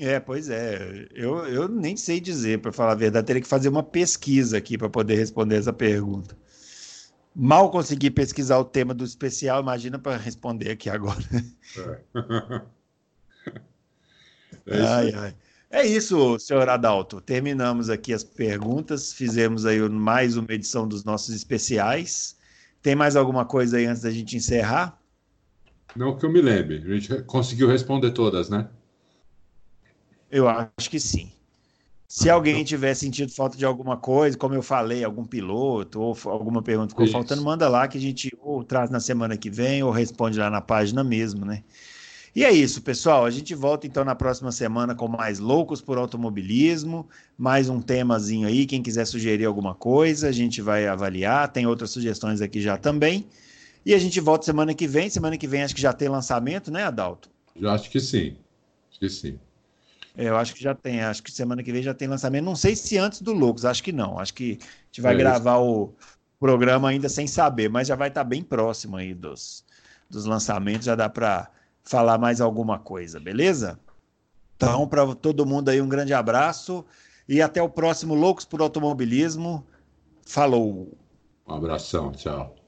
É, pois é. Eu, eu nem sei dizer, para falar a verdade. Teria que fazer uma pesquisa aqui para poder responder essa pergunta. Mal consegui pesquisar o tema do especial, imagina para responder aqui agora. É. é ai, ai. É isso, senhor Adalto. Terminamos aqui as perguntas, fizemos aí mais uma edição dos nossos especiais. Tem mais alguma coisa aí antes da gente encerrar? Não que eu me lembre. A gente conseguiu responder todas, né? Eu acho que sim. Se alguém tiver sentido falta de alguma coisa, como eu falei, algum piloto ou alguma pergunta ficou Isso. faltando, manda lá que a gente ou traz na semana que vem ou responde lá na página mesmo, né? E é isso, pessoal. A gente volta então na próxima semana com mais loucos por automobilismo, mais um temazinho aí. Quem quiser sugerir alguma coisa, a gente vai avaliar. Tem outras sugestões aqui já também. E a gente volta semana que vem. Semana que vem acho que já tem lançamento, né, Adalto? Já acho que sim. Acho que sim. É, eu acho que já tem. Acho que semana que vem já tem lançamento. Não sei se antes do Loucos, acho que não. Acho que a gente vai é gravar o programa ainda sem saber, mas já vai estar bem próximo aí dos, dos lançamentos. Já dá para falar mais alguma coisa, beleza? Então, para todo mundo aí, um grande abraço e até o próximo Loucos por Automobilismo. Falou! Um abração, tchau.